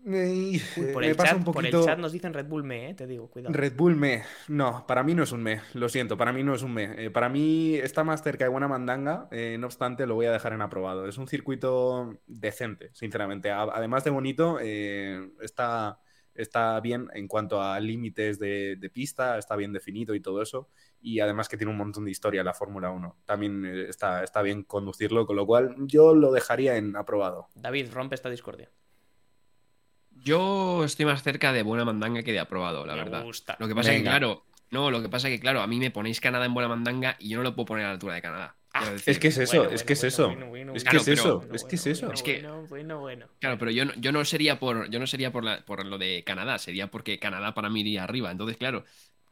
Uy, por, me el pasa chat, un por el poquito- chat nos dicen Red Bull me, eh, te digo, cuidado. Red Bull me. No, para mí no es un me. Lo siento, para mí no es un me. Eh, para mí está más cerca de buena mandanga. eh, no obstante, lo voy a dejar en aprobado. Es un circuito decente, sinceramente. A- además de bonito, eh, está, está bien en cuanto a límites de, de pista, está bien definido y todo eso. Y además que tiene un montón de historia la Fórmula 1. También está, está bien conducirlo, con lo cual yo lo dejaría en aprobado. David, rompe esta discordia. Yo estoy más cerca de buena mandanga que de aprobado, la Me verdad. gusta. Lo que pasa es que, Venga. claro, no, lo que pasa es que, claro, a mí me ponéis Canadá en buena mandanga y yo no lo puedo poner a la altura de Canadá. Ah, Es que es eso, Bueno, es bueno, que es eso. bueno, Es que es Claro, eso, es que es eso. Es que- bueno, bueno, bueno. Claro, pero yo no, yo no sería por yo no sería por, la, por lo de Canadá, sería porque Canadá para mí iría arriba. Entonces, claro,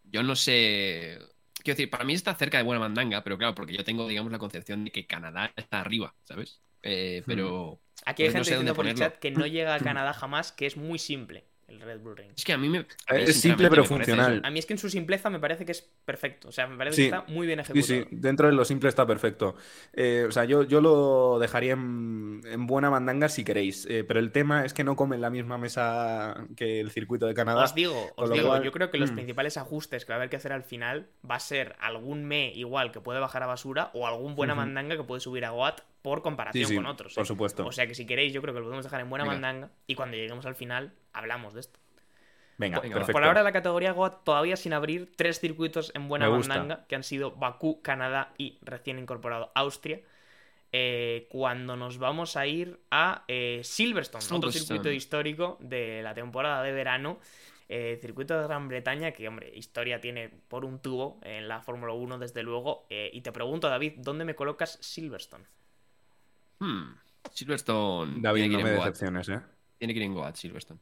yo no sé. Quiero decir, para mí está cerca de buena mandanga, pero claro, porque yo tengo, digamos, la concepción de que Canadá está arriba, ¿sabes? Eh, pero Aquí hay pues no gente sé dónde diciendo por el chat que no llega a <clears throat> Canadá jamás, que es muy simple el Red Bull Ring. es que a mí me. a mí, Es simple pero parece funcional. eso. A mí es que en su simpleza me parece que es perfecto. O sea, me parece Sí, que está muy bien Sí, ejecutado. sí, dentro de lo simple está perfecto. Eh, o sea, yo, yo lo dejaría en, en buena mandanga si queréis, eh, pero el tema es que no comen la misma mesa que el circuito de Canadá. Os digo, os digo, cual, yo creo que los mm. principales ajustes que va a haber que hacer al final va a ser algún me igual que puede bajar a basura o algún buena mandanga que puede subir a Goat por comparación Sí, sí, con otros. por ¿eh? supuesto. O sea que si queréis, yo creo que lo podemos dejar en buena Venga. mandanga y cuando lleguemos al final hablamos de esto. Venga, Venga, perfecto. Por ahora la categoría Goat todavía sin abrir tres circuitos en buena mandanga que han sido Bakú, Canadá y recién incorporado Austria. Eh, cuando nos vamos a ir a eh, Silverstone, otro circuito histórico de la temporada de verano. eh, circuito de Gran Bretaña, que hombre, historia tiene por un tubo en la Fórmula 1, desde luego. Eh, y te pregunto, David, ¿dónde me colocas Silverstone? Hmm, Silverstone. David, tiene que no ir me en Goat. decepciones, ¿eh? Tiene que ir en Goat, Silverstone.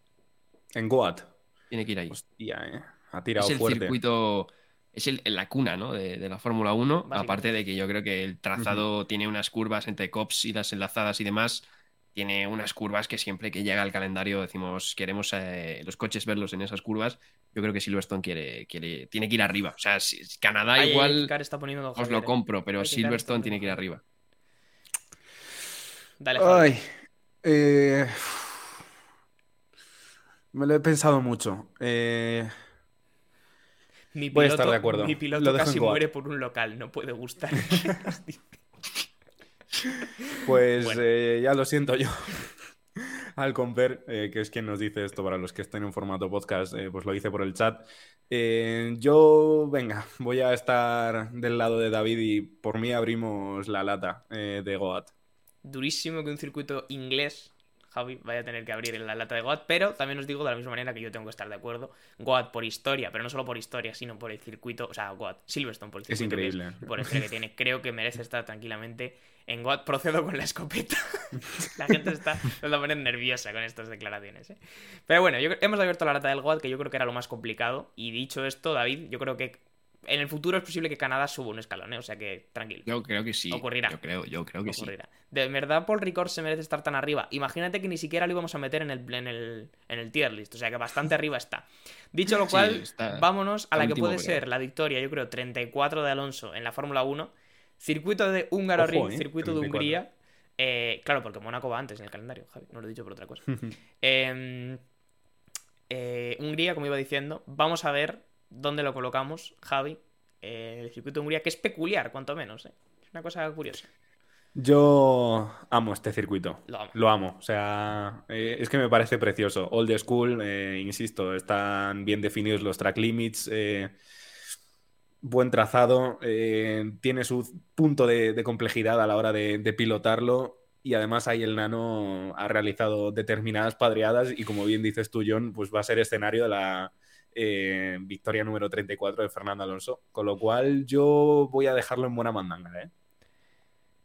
En Goat. Tiene que ir ahí. Hostia, ¿eh? Ha tirado es el fuerte. circuito, es el, la cuna ¿no? de, de la Fórmula 1, Básicamente. aparte de que yo creo que el trazado tiene unas curvas entre COPS y las enlazadas y demás tiene unas curvas que siempre que llega al calendario decimos queremos eh, los coches verlos en esas curvas. Yo creo que Silverstone quiere, quiere, tiene que ir arriba. O sea, si, Canadá igual está poniendo os Javier, lo compro, pero Silverstone tiene que ir arriba. Dale. Ay. eh, me lo he pensado mucho. Eh, Mi voy a estar de acuerdo. Mi Lo piloto casi muere por un local, no puede gustar. <laughs> Pues Bueno. eh, ya lo siento yo. <laughs> Al Comper, eh, que es quien nos dice esto para los que estén en formato podcast, eh, pues lo hice por el chat. Eh, yo, venga, voy a estar del lado de David y por mí abrimos la lata eh, de Goat. Durísimo que un circuito inglés, Javi, vaya a tener que abrir en la lata de Goat, pero también os digo de la misma manera que yo tengo que estar de acuerdo. Goat por historia, pero no solo por historia, sino por el circuito, o sea, Goat, Silverstone por el Es circuito que increíble. y por el que tiene, creo que merece estar tranquilamente en Goat. Procedo con la escopeta. <laughs> la gente está, poner nerviosa con estas declaraciones. ¿eh? Pero bueno, yo, hemos abierto la lata del Goat, que yo creo que era lo más complicado. Y dicho esto, David, yo creo que en el futuro es posible que Canadá suba un escalón, ¿eh? o sea que tranquilo. Yo creo que sí. Ocurrirá. Yo creo, yo creo que sí. ocurrirá. De verdad, Paul Ricard se merece estar tan arriba. Imagínate que ni siquiera lo íbamos a meter en el, en el, en el tier list. O sea que bastante arriba está. Dicho lo Sí, cual, está- vámonos a la que puede creo. ser la victoria, yo creo, 34 de Alonso en la Fórmula 1. Circuito de Húngaro Ojo, Ring, eh, circuito de 34. Hungría. Eh, claro, porque Mónaco va antes en el calendario, Javi. No lo he dicho por otra cosa. <laughs> Eh, eh, Hungría, como iba diciendo, vamos a ver dónde lo colocamos, Javi. eh, el circuito de Hungría, que es peculiar, cuanto menos. ¿eh? Es una cosa curiosa. Yo amo este circuito. Lo amo. O sea, eh, es que me parece precioso. Old school, eh, insisto, están bien definidos los track limits. eh, buen trazado. tiene su punto de, de complejidad a la hora de, de pilotarlo. Y además ahí el Nano ha realizado determinadas padreadas. Y como bien dices tú, John, pues va a ser escenario de la eh, victoria número 34 de Fernando Alonso. Con lo cual yo voy a dejarlo en buena mandanga, ¿eh?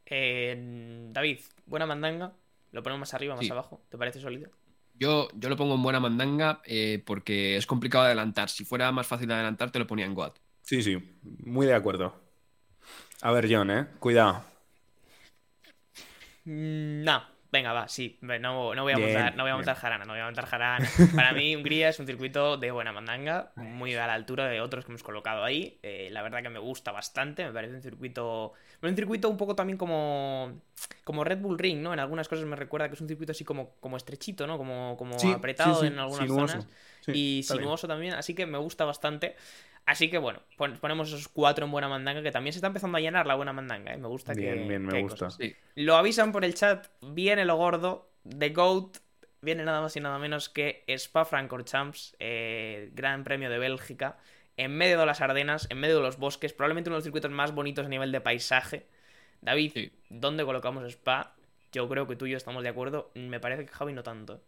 Eh, David, buena mandanga. Lo ponemos más arriba, más Sí. abajo. ¿Te parece sólido? Yo, yo lo pongo en buena mandanga eh, porque es complicado adelantar. Si fuera más fácil adelantar, te lo ponía en Goat. Sí, sí, muy de acuerdo. A ver, John, ¿eh? Cuidado. Mm, No, venga, va, sí. No, no voy a Bien, montar, no voy a bien. montar jarana, no voy a montar jarana. <laughs> Para mí, Hungría es un circuito de buena mandanga, muy a la altura de otros que hemos colocado ahí. Eh, la verdad que me gusta bastante, me parece un circuito. un circuito un poco también como. Como Red Bull Ring, ¿no? En algunas cosas me recuerda que es un circuito así como, como estrechito, ¿no? Como, como Sí, apretado sí, sí, en algunas sinuoso. zonas. Sí, y bien. sinuoso también, así que me gusta bastante. Así que bueno, pon- ponemos esos cuatro en buena mandanga, que también se está empezando a llenar la buena mandanga, ¿eh? Me gusta que. Bien, bien, me que gusta. Sí. Lo avisan por el chat, viene lo gordo, The GOAT, viene nada más y nada menos que Spa-Francorchamps, eh, Gran Premio de Bélgica, en medio de las Ardenas, en medio de los bosques, probablemente uno de los circuitos más bonitos a nivel de paisaje. David, Sí. ¿dónde colocamos Spa? Yo creo que tú y yo estamos de acuerdo, me parece que Javi no tanto.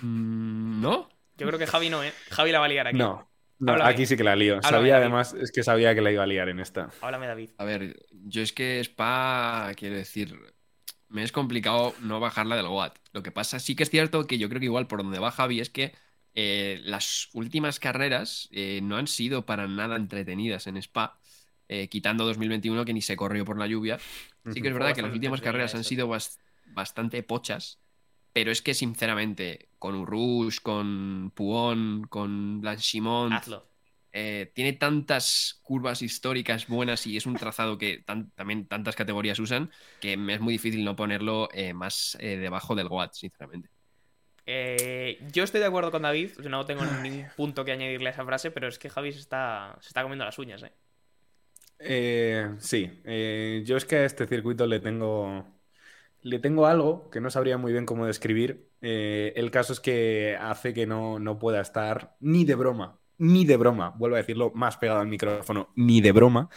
Mm, ¿No? Yo creo que Javi no, ¿eh? Javi la va a liar aquí. No, no, aquí sí que la lío. Háblame, sabía David. además, es que sabía que la iba a liar en esta. Háblame, David. A ver, yo es que Spa, quiero decir, me es complicado no bajarla del Goat. Lo que pasa, sí que es cierto que yo creo que igual por donde va Javi es que eh, las últimas carreras eh, no han sido para nada entretenidas en Spa, eh, quitando 2021 que ni se corrió por la lluvia. Sí que es verdad que las últimas carreras han sido bas- bastante pochas, pero es que sinceramente, con Urush, con Puón, con Blanchimont, Hazlo. eh, tiene tantas curvas históricas buenas y es un trazado que tan- también tantas categorías usan que me es muy difícil no ponerlo eh, más eh, debajo del Goat, sinceramente. Eh, yo estoy de acuerdo con David, o sea, no tengo ningún punto que añadirle a esa frase, pero es que Javi se está, se está comiendo las uñas, ¿eh? Eh, sí, eh, yo es que a este circuito le tengo, le tengo algo que no sabría muy bien cómo describir. Eh, el caso es que hace que no, no pueda estar ni de broma, ni de broma, vuelvo a decirlo más pegado al micrófono, ni de broma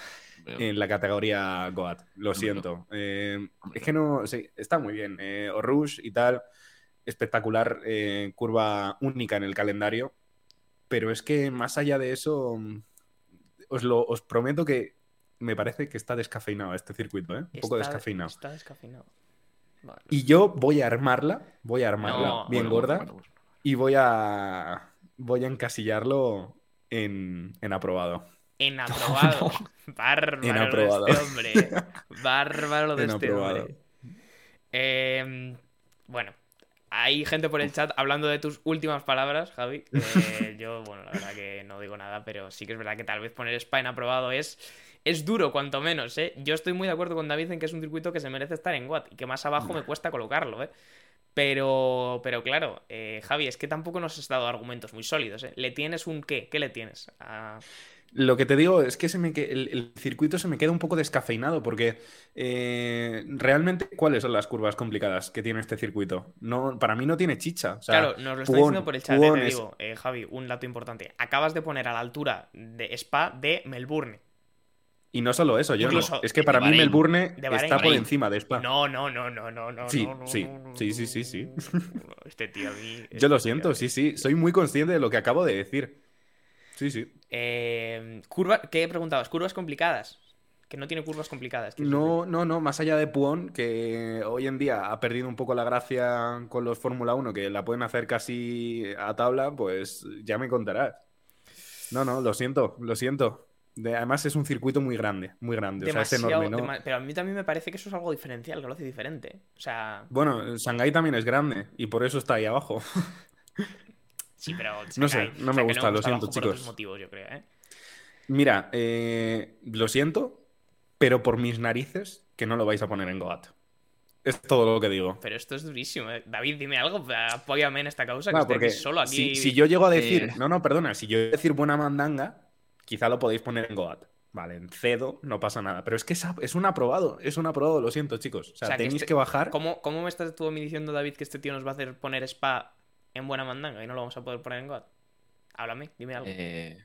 en la categoría Goat. Lo siento. Eh, es que no, sí, está muy bien. Eh, Orush y tal, espectacular, eh, curva única en el calendario. Pero es que más allá de eso, os, lo, os prometo que me parece que está descafeinado este circuito, ¿eh? Un poco descafeinado. Está descafeinado. Vale. Y yo voy a armarla, voy a armarla No, bien Bueno, gorda bueno, bueno. y voy a, voy a encasillarlo en, en aprobado. En <laughs> aprobado. Bárbaro En lo de este hombre. <laughs> Bárbaro de En este aprobado. hombre. Eh, bueno, hay gente por el chat hablando de tus últimas palabras, Javi. <laughs> Eh, yo, bueno, la verdad que no digo nada, pero sí que es verdad que tal vez poner Spa en aprobado es, es duro, cuanto menos, ¿eh? Yo estoy muy de acuerdo con David en que es un circuito que se merece estar en Watt y que más abajo me cuesta colocarlo, ¿eh? Pero, pero claro, eh, Javi, es que tampoco nos has dado argumentos muy sólidos, ¿eh? ¿Le tienes un qué? ¿Qué le tienes? A- Lo que te digo es que se me que- el, el circuito se me queda un poco descafeinado porque eh, realmente, ¿cuáles son las curvas complicadas que tiene este circuito? No, para mí no tiene chicha. O sea, Claro, nos lo está diciendo por el chat, eh, te es- digo, eh, Javi, un dato importante. Acabas de poner a la altura de Spa de Melbourne. Y no solo eso, yo Incluso es que para mí. Melbourne Bahrein. está por encima de Spa. No, no, no, no, no, no. Sí, no, sí, no, sí, sí, sí, Este tío a mí. este Yo lo tío siento, sí, sí. Soy muy consciente de lo que acabo de decir. Sí, sí. Eh, curva, ¿Qué preguntabas? ¿Curvas complicadas? Que no tiene curvas complicadas. No, no, no, más allá de Puon, que hoy en día ha perdido un poco la gracia con los Fórmula 1, que la pueden hacer casi a tabla, pues ya me contarás. No, no, lo siento, lo siento. De- además es un circuito muy grande, muy grande. O sea, es enorme, Pero a mí también me parece que eso es algo diferencial, que lo hace diferente. O sea, Bueno, Shanghái también es grande y por eso está ahí abajo. <laughs> sí, pero. No sé, no me gusta, lo siento, por otros chicos. motivos, yo creo, ¿eh? Mira, eh, lo siento, pero por mis narices que no lo vais a poner en Goat. Es todo lo que digo. Pero esto es durísimo. ¿eh? David, dime algo, apóyame en esta causa, que Claro, porque solo aquí. si, si yo llego a decir, Eh. no, no, perdona, si yo llego a decir buena mandanga, quizá lo podéis poner en Goat. Vale, en cedo no pasa nada. Pero es que es, un aprobado, es un aprobado, lo siento, chicos. O sea, O sea, que tenéis este- que bajar. ¿Cómo, ¿Cómo me estás tú diciendo, David, que este tío nos va a hacer poner spa en buena mandanga y no lo vamos a poder poner en God? Háblame, dime algo. Eh,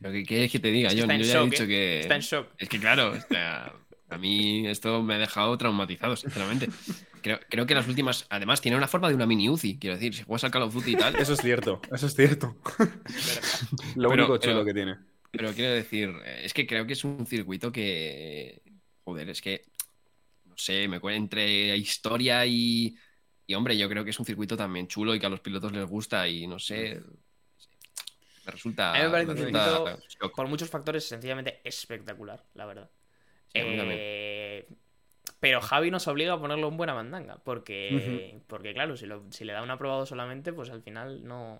lo que quieres que te diga, Es que en Yo ya he dicho ¿eh? que. Está en shock. Es que claro, o sea, a mí esto me ha dejado traumatizado, sinceramente. Creo, creo que las últimas, además, tiene una forma de una mini UCI. Quiero decir, si juegas al Call of Duty y tal. Eso es cierto, eso es cierto. <laughs> lo Pero- único chulo pero- que tiene. Pero quiero decir, eh, es que creo que es un circuito que. Joder, es que. No sé, me entre historia y. Y hombre, yo creo que es un circuito también chulo y que a los pilotos les gusta y no sé. Me resulta. A mí me parece un resulta circuito shock. Por muchos factores, sencillamente espectacular, la verdad. Sí. Eh, Pero Javi nos obliga a ponerlo en buena mandanga. Porque, porque claro, si, lo- si le da un aprobado solamente, pues al final no,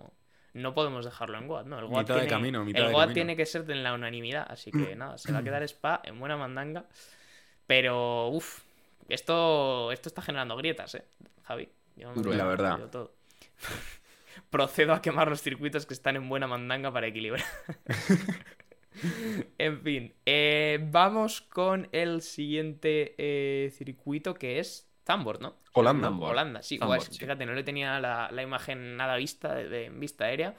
no podemos dejarlo en Goat. ¿no? El de tiene, camino, el camino. tiene que ser en la unanimidad. Así que <clears throat> nada, se va a quedar Spa en buena mandanga. Pero, uff, esto, esto está generando grietas, ¿eh? Javi. Yo no la verdad. todo. <laughs> Procedo a quemar los circuitos que están en buena mandanga para equilibrar. <laughs> en fin, eh, vamos con el siguiente eh, circuito que es Zandvoort, ¿no? Holanda. Holanda, sí. Guay, sí. Fíjate, no le tenía la, la imagen nada vista, de, vista aérea.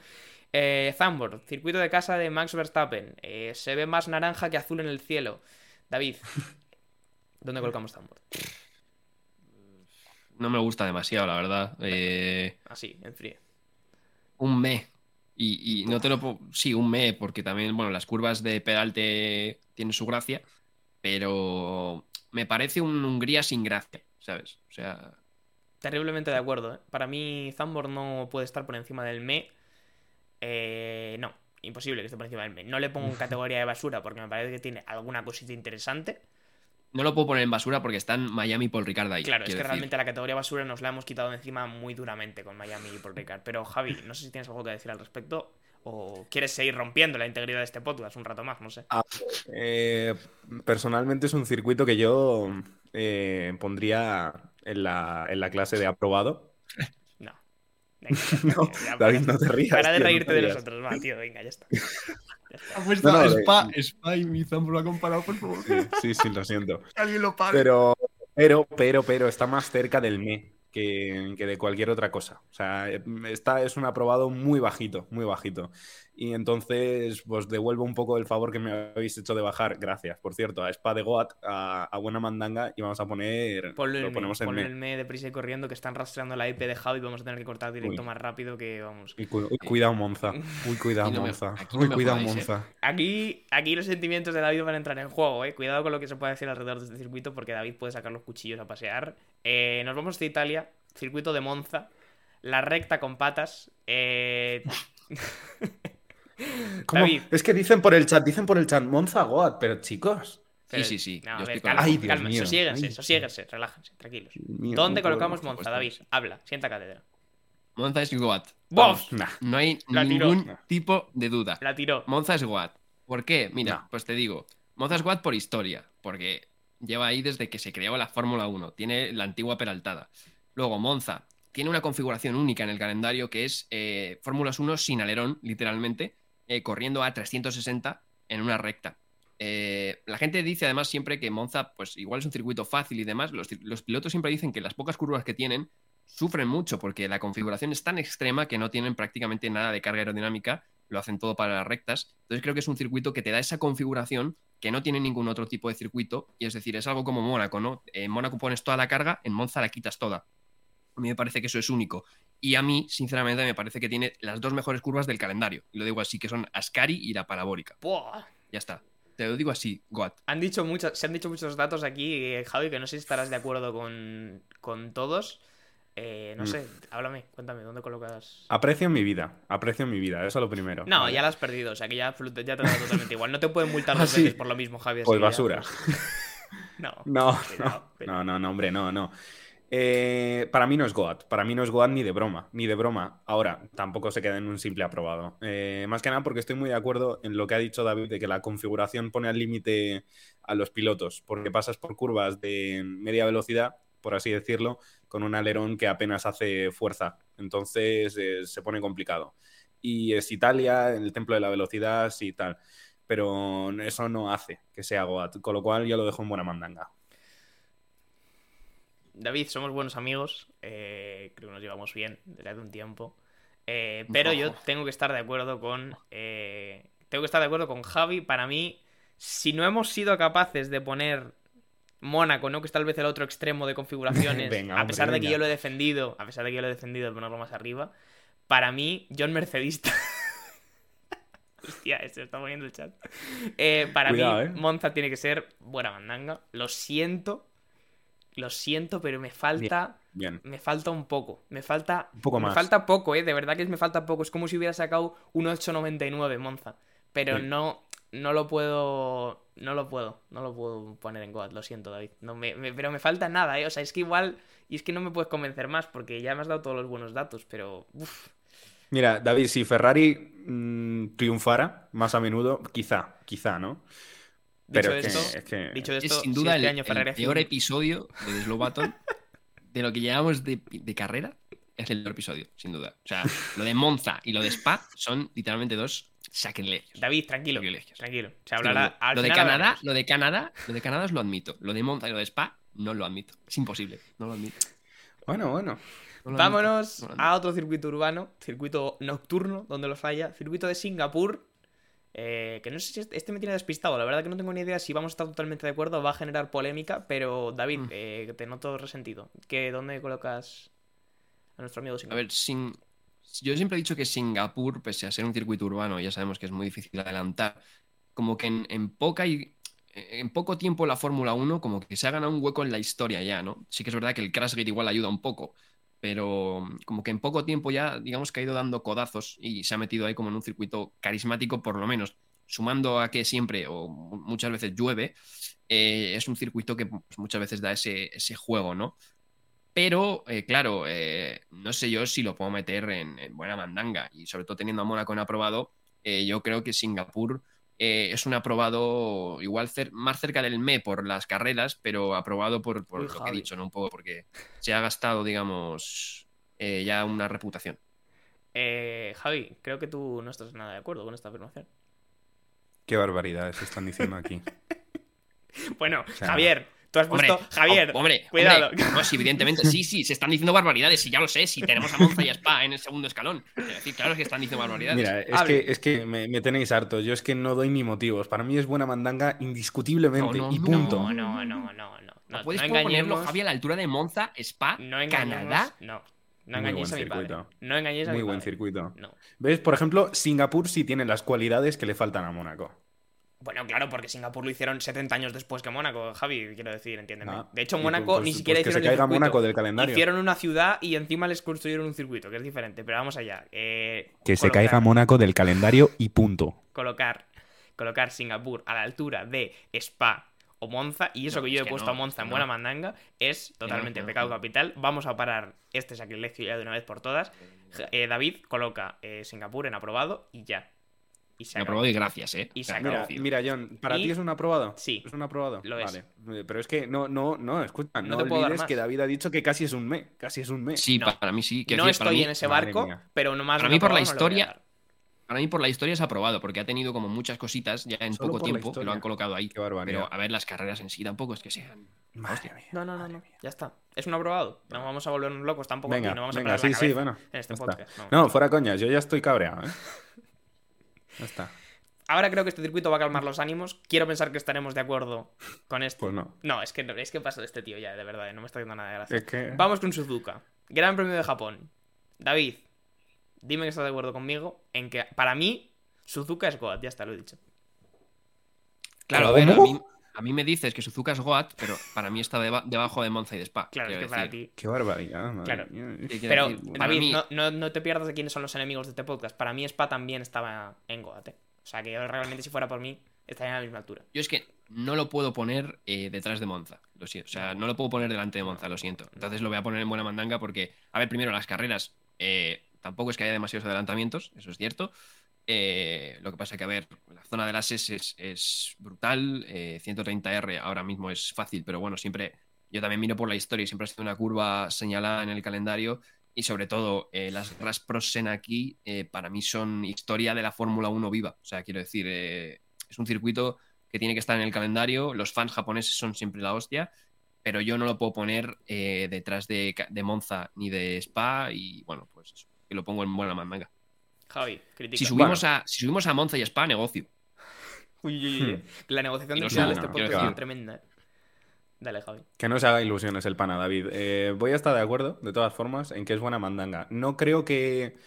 Eh, Zandvoort, circuito de casa de Max Verstappen. Eh, se ve más naranja que azul en el cielo. David, <laughs> ¿dónde colocamos Zandvoort? No me gusta demasiado, la verdad. Eh, Así, en frío. un me. Y, y no te lo puedo. Sí, un me, porque también, bueno, las curvas de pedalte tienen su gracia, pero me parece un Hungría sin gracia, ¿sabes? O sea, Terriblemente de acuerdo, ¿eh? Para mí, Zambor no puede estar por encima del ME. Eh, no, imposible que esté por encima del ME. No le pongo en categoría de basura porque me parece que tiene alguna cosita interesante. No lo puedo poner en basura porque están Miami y Paul Ricard ahí. Claro, es que decir. realmente la categoría basura nos la hemos quitado de encima muy duramente con Miami y por Ricard. Pero Javi, no sé si tienes algo que decir al respecto o quieres seguir rompiendo la integridad de este podcast un rato más, no sé. Eh, personalmente es un circuito que yo eh, pondría en la, en la clase de aprobado. No. Venga, <laughs> No, ya, David, para- no te rías. Para de tío, no reírte te de nosotros, va, tío, venga, ya está. <laughs> Está. Ha puesto No, no, Spa, de- Spa y mi Zambro lo ha comparado, por favor. Sí, sí, sí, lo siento. <laughs> Alguien lo pague. Pero, pero, pero, pero está más cerca del ME que, que de cualquier otra cosa. O sea, esta es un aprobado muy bajito, muy bajito. Y entonces, pues devuelvo un poco el favor que me habéis hecho de bajar, gracias, por cierto, a Spa de Goat, a, a Buena Mandanga, y vamos a poner. Ponlo lo el ponemos me, en ponlo ME. el me deprisa y corriendo que están rastreando la IP de Javi y vamos a tener que cortar directo Uy. más rápido que vamos. Y cu- <laughs> uy, cuidado, Monza. Uy, cuidado, no me- Monza. no Uy, me cuidado, jodáis, ¿eh? Monza. Aquí, aquí los sentimientos de David van a entrar en juego, eh. Cuidado con lo que se puede decir alrededor de este circuito porque David puede sacar los cuchillos a pasear. Eh, nos vamos de Italia, circuito de Monza, la recta con patas. Eh... <laughs> <laughs> ¿Cómo? David. Es que dicen por el chat, dicen por el chat, Monza Goat, pero chicos, Pero- sí, sí. No, a ver, sosiéguense, sosiéguense, relájense, tranquilos. Mío, ¿Dónde colocamos Monza, supuesto. David? Habla, sienta cátedra. Monza es Goat. ¡Bof! Nah. No hay La tiró. ningún tipo de duda. La tiró. Monza es Goat. ¿Por qué? Mira, No. pues te digo. Monza es Goat por historia. Porque lleva ahí desde que se creó la Fórmula 1. Tiene la antigua peraltada. Luego, Monza tiene una configuración única en el calendario que es eh, Fórmulas 1 sin alerón, literalmente, eh, corriendo a 360 en una recta. Eh, la gente dice además siempre que Monza, pues igual es un circuito fácil y demás. Los, los pilotos siempre dicen que las pocas curvas que tienen sufren mucho porque la configuración es tan extrema que no tienen prácticamente nada de carga aerodinámica, lo hacen todo para las rectas. Entonces creo que es un circuito que te da esa configuración que no tiene ningún otro tipo de circuito. Y es decir, es algo como Mónaco, ¿no? En Mónaco pones toda la carga, en Monza la quitas toda. A mí me parece que eso es único. Y a mí, sinceramente, me parece que tiene las dos mejores curvas del calendario. Y lo digo así, que son Ascari y la parabólica. Buah. Ya está. Te lo digo así, Goat. Han dicho muchos, se han dicho muchos datos aquí, eh, Javi, que no sé si estarás de acuerdo con, con todos. Eh, no Mm. sé, háblame, cuéntame, ¿dónde colocas? Aprecio mi vida, aprecio mi vida, eso es lo primero. No, Vale. ya la has perdido, o sea que ya, ya te da totalmente igual. No te pueden multar <laughs> Ah, dos sí. veces por lo mismo, Javi. así Pues que ya, basura. pues- <laughs> No, No, no, no, no, hombre, no, no. Eh, para mí no es Goat, para mí no es Goat ni de broma, ni de broma. Ahora, tampoco se queda en un simple aprobado. Eh, más que nada porque estoy muy de acuerdo en lo que ha dicho David de que la configuración pone al límite a los pilotos, porque pasas por curvas de media velocidad, por así decirlo, con un alerón que apenas hace fuerza. Entonces eh, se pone complicado. Y es Italia, el templo de la velocidad, sí, tal. Pero eso no hace que sea Goat, con lo cual yo lo dejo en buena mandanga. David, somos buenos amigos, eh, creo que nos llevamos bien desde hace un tiempo. Eh, pero yo tengo que estar de acuerdo con. eh, tengo que estar de acuerdo con Javi. Para mí, si no hemos sido capaces de poner Mónaco, ¿no? Que es tal vez el otro extremo de configuraciones. <laughs> Venga, a pesar de que venga. yo lo he defendido. A pesar de que yo lo he defendido de ponerlo más arriba. Para mí, John Mercedista. <laughs> Hostia, se está poniendo el chat. Eh, para Cuidado, mí, eh. Monza tiene que ser buena mandanga. Lo siento. Lo siento, pero me falta. Bien. Me falta un poco. Me falta. Un poco me más. falta poco, eh. De verdad que me falta poco. Es como si hubiera sacado un 8.99 Monza. Pero no. No lo puedo. No lo puedo. No lo puedo poner en Goat. Lo siento, David. No, me, me- pero me falta nada, eh. O sea, es que igual. Y es que no me puedes convencer más porque ya me has dado todos los buenos datos. Pero. uf. Mira, David, si Ferrari mm, triunfara más a menudo, quizá, quizá, ¿no? Dicho Pero es que, esto, es que- dicho esto, es sin si duda este el, año el Ferrari hace peor episodio de The Slow Button <laughs> de lo que llevamos de, de carrera. Es el peor episodio, sin duda. O sea, lo de Monza y lo de Spa son literalmente dos sacrilegios. David, tranquilo. Privilegios. Tranquilo. Se hablará. al Lo de final Canadá, hablaremos. lo de Canadá, lo de Canadá os lo admito. Lo de Monza y lo de Spa no lo admito. Es imposible. No lo admito. Bueno, bueno. No lo Vámonos admito. No lo a otro circuito urbano, circuito nocturno, donde lo falla, circuito de Singapur. Eh, que no sé si este, este me tiene despistado, la verdad que no tengo ni idea si vamos a estar totalmente de acuerdo, va a generar polémica, pero David, Mm. eh, te noto resentido. ¿Qué, ¿Dónde colocas a nuestro amigo A Singapur? ver, sin... yo siempre he dicho que Singapur, pese a ser un circuito urbano, ya sabemos que es muy difícil adelantar, como que en, en poca y en poco tiempo la Fórmula 1 como que se ha ganado un hueco en la historia ya, ¿no? Sí que es verdad que el Crashgate igual ayuda un poco, pero como que en poco tiempo ya, digamos que ha ido dando codazos y se ha metido ahí como en un circuito carismático, por lo menos, sumando a que siempre o mu- muchas veces llueve, eh, es un circuito que pues, muchas veces da ese, ese juego, ¿no? Pero, eh, claro, eh, no sé yo si lo puedo meter en, en buena mandanga. Y sobre todo teniendo a Mónaco en aprobado, yo creo que Singapur eh, es un aprobado igual cer- más cerca del ME por las carreras, pero aprobado por, por lo que he dicho, ¿no? Un poco porque se ha gastado, digamos, eh, ya una reputación. Eh, Javi, creo que tú no estás nada de acuerdo con esta afirmación. Qué barbaridades están diciendo aquí. <laughs> Bueno, sea, Javier, tú has Hombre, puesto. Javier, hombre, cuidado. hombre, no, sí, evidentemente, sí, sí, se están diciendo barbaridades, y ya lo sé, si tenemos a Monza y a Spa en el segundo escalón. Es decir, claro que están diciendo barbaridades. Mira, es Hable. que, es que me, me tenéis hartos. Yo es que no doy ni motivos. Para mí es buena mandanga indiscutiblemente No, no, y punto. No, no, no, no, no. no, No, puedes no ponerlo. Javi, a la altura de Monza, Spa, No. Canadá. No. No Muy engañéis a buen mi padre. circuito. No engañéis a Muy mi buen padre. circuito. No. ¿Ves? Por ejemplo, Singapur sí tiene las cualidades que le faltan a Mónaco. Bueno, claro, porque Singapur lo hicieron 70 años después que Mónaco, Javi, quiero decir, entiéndeme. Ah, de hecho, Mónaco pues- ni pues siquiera que se hicieron el caiga circuito. Mónaco del calendario. Hicieron una ciudad y encima les construyeron un circuito, que es diferente. Pero vamos allá. Eh, Que se caiga Mónaco del calendario y punto. Colocar, colocar Singapur a la altura de Spa o Monza, y eso No, que yo es he que puesto no, a Monza en buena mandanga, es totalmente pecado capital. Vamos a parar este sacrilegio ya de una vez por todas. Eh, David coloca eh, Singapur en aprobado y ya. Y se aprobado y gracias, ¿eh? Y se acabó. Mira, John, ¿para Y- ti es un aprobado? Sí. ¿Es un aprobado? Lo es. Vale. Eh, Pero es que no, no, no, escucha, No no, te puedo dar olvides más. que David ha dicho que casi es un me, casi es un me. Sí, no. para mí sí. Quiero No decir, para estoy mí- en ese barco, pero no más Para mí, por la historia. Para mí, por la historia es aprobado, porque ha tenido como muchas cositas ya en Solo poco tiempo que lo han colocado ahí. Qué barbaridad. Pero a ver, las carreras en sí tampoco es que sean. Madre Hostia. mía, No, no, no, no. Ya está. Es un aprobado. No vamos a volvernos locos tampoco Venga, aquí. No vamos venga, a sí, la sí, bueno. en este podcast. No. No, fuera coñas, yo ya estoy cabreado, ¿eh? <laughs> Ya está. Ahora creo que este circuito va a calmar los ánimos. Quiero pensar que estaremos de acuerdo con esto. Pues no. No, es que no, es que pasa de este tío ya, de verdad, no me está dando nada de gracia. Es que... Vamos con Suzuka. Gran Premio de Japón. David, dime que estás de acuerdo conmigo en que para mí Suzuka es Goat, ya está, lo he dicho. Claro, a ver, a ¿Cómo? mí, a mí me dices que Suzuka es Goat, pero para mí está deba- debajo de Monza y de Spa. Claro, es que para decir. ti. Qué barbaridad, madre Claro. mía. Pero, decir, David, mí- no, no- no te pierdas de quiénes son los enemigos de este podcast. Para mí, Spa también estaba en Goat. eh. O sea, que yo realmente, si fuera por mí, estaría a la misma altura. Yo es que no lo puedo poner eh, detrás de Monza, lo siento. O sea, no lo puedo poner delante de Monza, lo siento. Entonces lo voy a poner en buena mandanga porque, a ver, primero las carreras, eh, tampoco es que haya demasiados adelantamientos, eso es cierto. Eh, lo que pasa que, a ver, la zona de las S es, es brutal, eh, 130R ahora mismo es fácil, pero bueno, siempre, yo también miro por la historia y siempre ha sido una curva señalada en el calendario y sobre todo eh, las Ras Pro Sen aquí eh, para mí son historia de la Fórmula 1 viva. O sea, quiero decir, eh, es un circuito que tiene que estar en el calendario. Los fans japoneses son siempre la hostia, pero yo no lo puedo poner eh, detrás de, Monza ni de Spa y bueno, pues que lo pongo en buena mandanga. Javi, critica. Si subimos, a, si subimos a Monza y Spa, negocio. <laughs> Uy, uy, uy, Hmm. La negociación Y del no final de este podcast es tremenda. eh. Dale, Javi. Que no se haga ilusiones el pana, David. Eh, voy a estar de acuerdo, de todas formas, en que es buena mandanga. No creo que,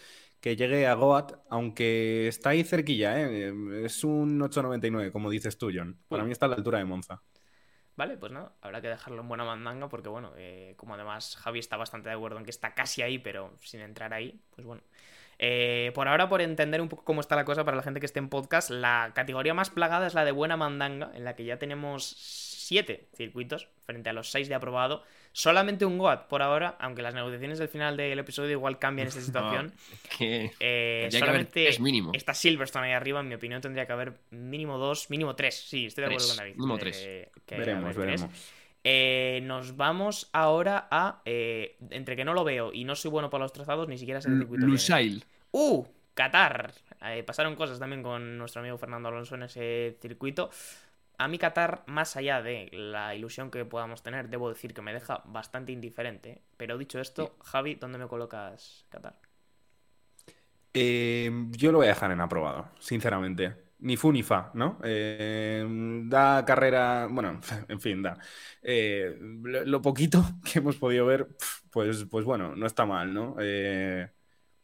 que llegue a Goat, aunque está ahí cerquilla, ¿eh? Es un 8.99, como dices tú, John. Para Uy. mí está a la altura de Monza. Vale, pues nada, habrá que dejarlo en buena mandanga porque, bueno, eh, como además Javi está bastante de acuerdo en que está casi ahí, pero sin entrar ahí, pues bueno. Eh, por ahora, por entender un poco cómo está la cosa para la gente que esté en podcast, la categoría más plagada es la de buena mandanga, en la que ya tenemos siete circuitos frente a los seis de aprobado. Solamente un GOAT por ahora, aunque las negociaciones del final del episodio igual cambian esta <laughs> situación. Que Eh, tendría que haber solamente tres mínimo. está Silverstone ahí arriba, en mi opinión tendría que haber mínimo dos, mínimo tres. Sí, estoy de acuerdo Tres, con David. mínimo Eh, tres. que veremos, haber tres. Eh, nos vamos ahora a. eh, entre que no lo veo y no soy bueno para los trazados, ni siquiera sé el circuito. Lusail. ¡Uh! Qatar. Eh, pasaron cosas también con nuestro amigo Fernando Alonso en ese circuito. A mí Qatar, más allá de la ilusión que podamos tener, debo decir que me deja bastante indiferente. Pero dicho esto, Javi, ¿dónde me colocas Qatar? Eh, yo lo voy a dejar en aprobado, sinceramente. Ni fu ni fa, ¿no? Eh, da carrera, bueno, <laughs> en fin, da. Eh, lo, poquito <laughs> que hemos podido ver, pues, pues bueno, no está mal, ¿no? Eh,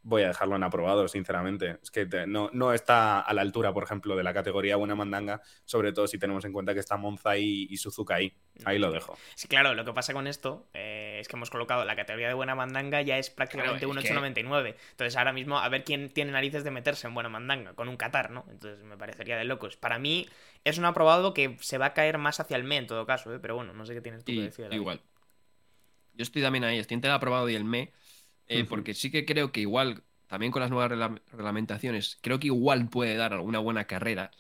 voy a dejarlo en aprobado, sinceramente. Es que te- no, no está a la altura, por ejemplo, de la categoría buena mandanga, sobre todo si tenemos en cuenta que está Monza y, y Suzuka ahí. Ahí lo dejo. Sí, claro, lo que pasa con esto eh, es que hemos colocado la categoría de buena mandanga ya es prácticamente Claro, un es que- 8.99. Entonces ahora mismo a ver quién tiene narices de meterse en buena mandanga con un Qatar, ¿no? Entonces me parecería de locos. Para mí es un aprobado que se va a caer más hacia el me en todo caso, ¿eh? pero bueno, no sé qué tienes tú que decir. Igual. Yo estoy también ahí, estoy entre el aprobado y el me, eh, porque sí que creo que igual, también con las nuevas regla- reglamentaciones, creo que igual puede dar alguna buena carrera,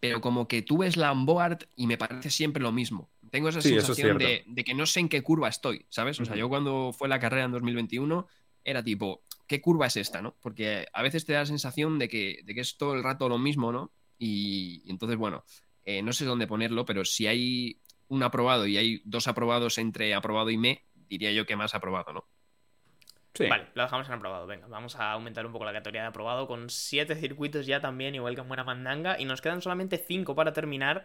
pero como que tú ves la y me parece siempre lo mismo. Tengo esa Sí, eso es sensación de, de que no sé en qué curva estoy, ¿sabes? O sea, yo cuando fue la carrera en 2021 era tipo, ¿qué curva es esta, no? Porque a veces te da la sensación de que, de que es todo el rato lo mismo, ¿no? Y, y entonces, bueno, eh, no sé dónde ponerlo, pero si hay un aprobado y hay dos aprobados entre aprobado y me, diría yo que más aprobado, ¿no? Sí. Vale, lo dejamos en aprobado. Venga, vamos a aumentar un poco la categoría de aprobado con siete circuitos ya también, igual que en buena mandanga. Y nos quedan solamente cinco para terminar.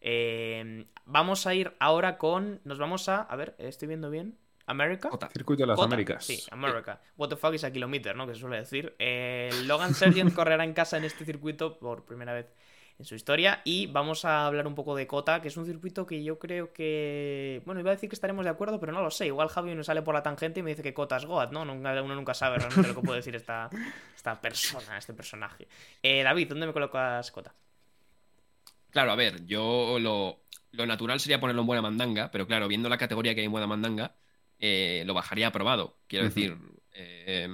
Eh, vamos a ir ahora con. Nos vamos a. A ver, ¿estoy viendo bien? ¿America? Jota. Circuito de las Cota. Américas. Sí, America. What the fuck is a kilometer, ¿no? Que se suele decir. Eh, Logan Sargent <laughs> correrá en casa en este circuito por primera vez en su historia. Y vamos a hablar un poco de Cota, que es un circuito que yo creo que. Bueno, iba a decir que estaremos de acuerdo, pero no lo sé. Igual Javi nos sale por la tangente y me dice que Cota es Goat, ¿no? Nunca, uno nunca sabe realmente lo que puede decir esta, esta persona, este personaje. Eh, David, ¿dónde me colocas Cota? Claro, a ver, yo lo, lo natural sería ponerlo en buena mandanga, pero claro, viendo la categoría que hay en buena mandanga, eh, lo bajaría aprobado. Quiero decir, eh,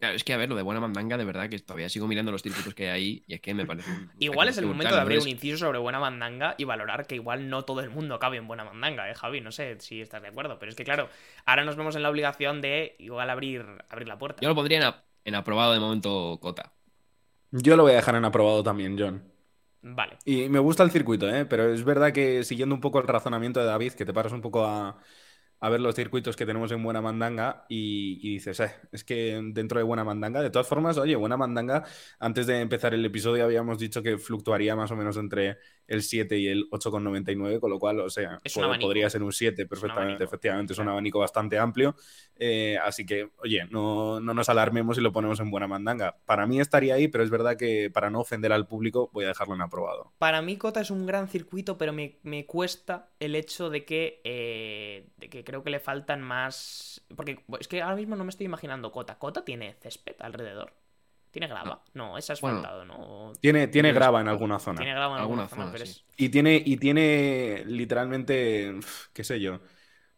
claro, es que a ver, lo de buena mandanga, de verdad que todavía sigo mirando los circuitos que hay ahí y es que me parece. un Igual es el momento brutal, de abrir un inciso sobre buena mandanga y valorar que igual no todo el mundo cabe en buena mandanga, ¿eh, Javi? No sé si estás de acuerdo, pero es que claro, ahora nos vemos en la obligación de igual abrir, abrir la puerta. Yo lo pondría en, a- en aprobado de momento Cota. Yo lo voy a dejar en aprobado también, John. Vale. Y me gusta el circuito, ¿eh? pero es verdad que siguiendo un poco el razonamiento de David, que te paras un poco a, a ver los circuitos que tenemos en Buena Mandanga y, dices, eh, es que dentro de Buena Mandanga, de todas formas, oye, Buena Mandanga, antes de empezar el episodio habíamos dicho que fluctuaría más o menos entre el 7 y el 8,99, con lo cual, o sea, podría ser un 7 perfectamente, efectivamente, es un abanico bastante amplio, eh, así que, oye, no, no nos alarmemos y lo ponemos en Buena Mandanga. Para mí estaría ahí, pero es verdad que para no ofender al público voy a dejarlo en aprobado. Para mí Cota es un gran circuito, pero me, me cuesta el hecho de que, eh, de que creo que le faltan más... Porque es que ahora mismo no me estoy imaginando Cota. ¿Cota tiene césped alrededor? ¿Tiene grava? No, es asfaltado, ¿no? Tiene, tiene grava en alguna zona. Tiene grava en alguna, alguna zona, zona, pero sí. es... Y tiene, y tiene literalmente, qué sé yo,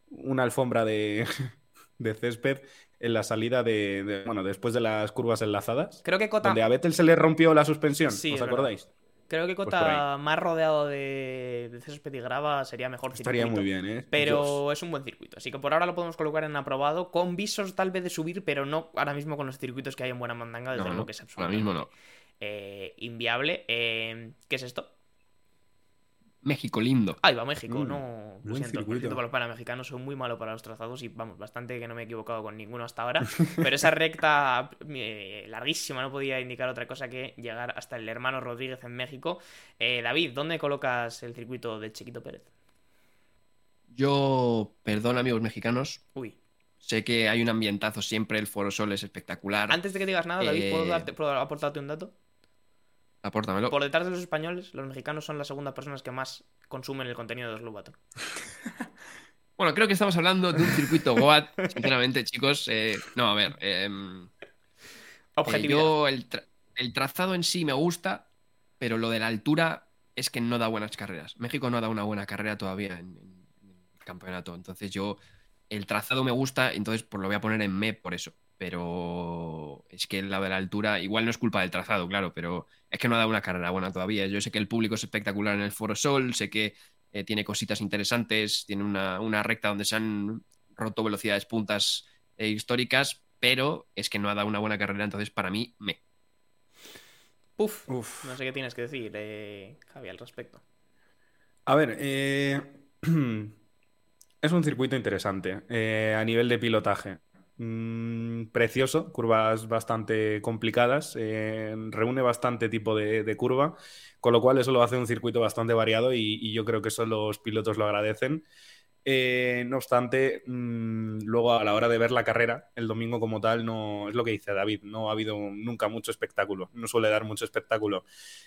una alfombra de, <laughs> de césped en la salida de, de- bueno, después de las curvas enlazadas. Creo que Cota... Donde a Vettel se le rompió la suspensión, Sí, ¿os es verdad. Creo que Pues Cota más rodeado de, de grava sería mejor Estaría circuito. muy bien, ¿eh? Pero Dios. es un buen circuito. Así que por ahora lo podemos colocar en aprobado. Con visos tal vez de subir, pero no ahora mismo con los circuitos que hay en Buena Mandanga. Desde No, luego no, que es ahora absolutamente mismo no. eh, inviable. Eh, ¿Qué es esto? México lindo. Ahí va México, Mm, no. Lo siento, lo siento para los panamexicanos, soy muy malo para los trazados y vamos, bastante que no me he equivocado con ninguno hasta ahora. Pero esa recta eh, larguísima no podía indicar otra cosa que llegar hasta el hermano Rodríguez en México. Eh, David, ¿dónde colocas el circuito del Chiquito Pérez? Yo, perdón amigos mexicanos, Uy. sé que hay un ambientazo siempre, el Foro Sol es espectacular. Antes de que digas nada, David, ¿puedo, Eh, darte- puedo aportarte un dato? Apórtamelo. Por detrás de los españoles, los mexicanos son las segunda personas que más consumen el contenido de Slow Battle. <laughs> Bueno, creo que estamos hablando de un circuito Goat, sinceramente, chicos. eh, no, a ver. em, eh, Objetividad. yo, el, tra- el trazado en sí me gusta, pero lo de la altura es que no da buenas carreras. México no da una buena carrera todavía en el campeonato. Entonces yo, el trazado me gusta, entonces pues lo voy a poner en me por eso. Pero es que la de la altura, igual no es culpa del trazado, claro, pero es que no ha dado una carrera buena todavía. Yo sé que el público es espectacular en el Foro Sol, sé que eh, tiene cositas interesantes, tiene una, una recta donde se han roto velocidades puntas eh, históricas, pero es que no ha dado una buena carrera, entonces para mí me. Uf, Uf. no sé qué tienes que decir, eh, Javi, al respecto. A ver, eh, <clears throat> es un circuito interesante eh, a nivel de pilotaje. Mm, precioso, curvas bastante complicadas, eh, reúne bastante tipo de, curva, con lo cual eso lo hace un circuito bastante variado y, yo creo que eso los pilotos lo agradecen. Eh, no obstante, mm, luego a la hora de ver la carrera, el domingo como tal, no es lo que dice David, no ha habido nunca mucho espectáculo, no suele dar mucho espectáculo.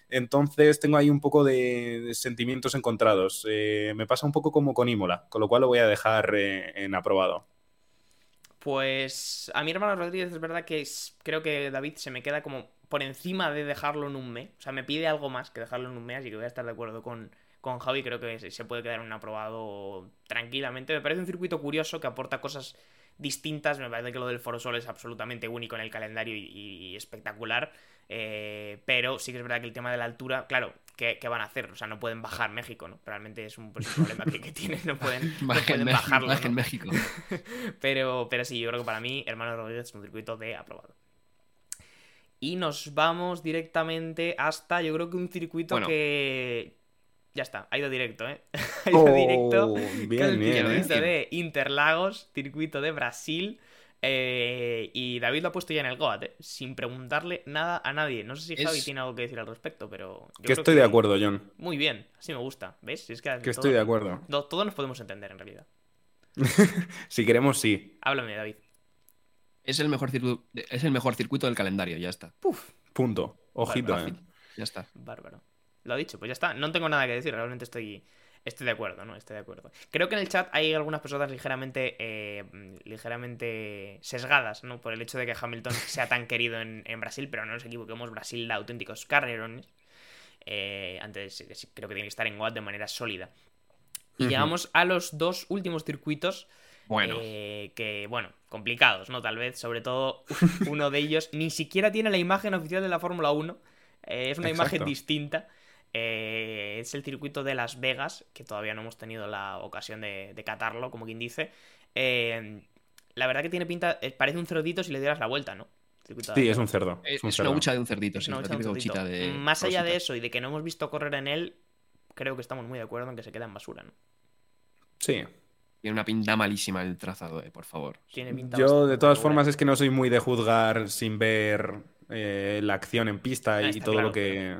Entonces tengo ahí un poco de, sentimientos encontrados. Eh, me pasa un poco como con Imola, con lo cual lo voy a dejar en aprobado. Pues a mi hermano Rodríguez es verdad que es- creo que David se me queda como por encima de dejarlo en un me. O sea, me pide algo más que dejarlo en un me, así que voy a estar de acuerdo con, con Javi. Creo que se- puede quedar en un aprobado tranquilamente. Me parece un circuito curioso que aporta cosas distintas. Me parece que lo del Foro Sol es absolutamente único en el calendario y, y espectacular. Eh, pero sí que es verdad que el tema de la altura, claro, ¿qué, qué van a hacer? O sea, no pueden bajar México, ¿no? Realmente es un, pues, problema que, que tienen, no pueden, no pueden México, bajarlo. ¿no? México. <laughs> Pero, pero sí, yo creo que para mí, Hermano Rodríguez es un circuito de aprobado. Y nos vamos directamente hasta, yo creo que un circuito Bueno. que. Ya está, ha ido directo, ¿eh? <laughs> ha ido directo. Oh, es bien, el bien. quiero ¿eh? circuito de Interlagos, circuito de Brasil. Eh, y David lo ha puesto ya en el GOAT, ¿eh? sin preguntarle nada a nadie. No sé si Es- Javi tiene algo que decir al respecto, pero. yo Que creo estoy de acuerdo, John. Muy bien, así me gusta. ¿Ves? Es que, Que estoy de acuerdo. No, todos nos podemos entender en realidad. <laughs> Si queremos, sí. Háblame, David. Es el mejor circuito, es el mejor circuito del calendario, ya está. Punto. Ojito, eh. Ya está. Bárbaro. Lo ha dicho, pues ya está. No tengo nada que decir, realmente estoy, estoy de acuerdo, ¿no? Estoy de acuerdo. Creo que en el chat hay algunas personas ligeramente, eh, ligeramente sesgadas, ¿no? Por el hecho de que Hamilton <laughs> sea tan querido en, en Brasil, pero no nos equivoquemos, Brasil da auténticos carrerones. eh, antes creo que tiene que estar en Goat de manera sólida. Y llegamos a los dos últimos circuitos Bueno, eh, que, bueno, complicados, ¿no? Tal vez, sobre todo <laughs> uno de ellos ni siquiera tiene la imagen oficial de la Fórmula 1. eh, es una imagen distinta. Eh, es el circuito de Las Vegas, que todavía no hemos tenido la ocasión de, de catarlo, como quien dice. Eh, la verdad que tiene pinta, eh, parece un cerdito si le dieras la vuelta, ¿no? Circuito Sí, es un cerdo. es, un es una cerdo. hucha de un cerdito, Es sí, una hucha de un cerdito. de. Más allá de eso y de que no hemos visto correr en él, creo que estamos muy de acuerdo en que se queda en basura, ¿no? Sí. Tiene una pinta malísima el trazado, eh, por favor. Tiene pinta Yo, de todas formas, es que no soy muy de juzgar sin ver eh, la acción en pista Ah, y todo claro, lo que.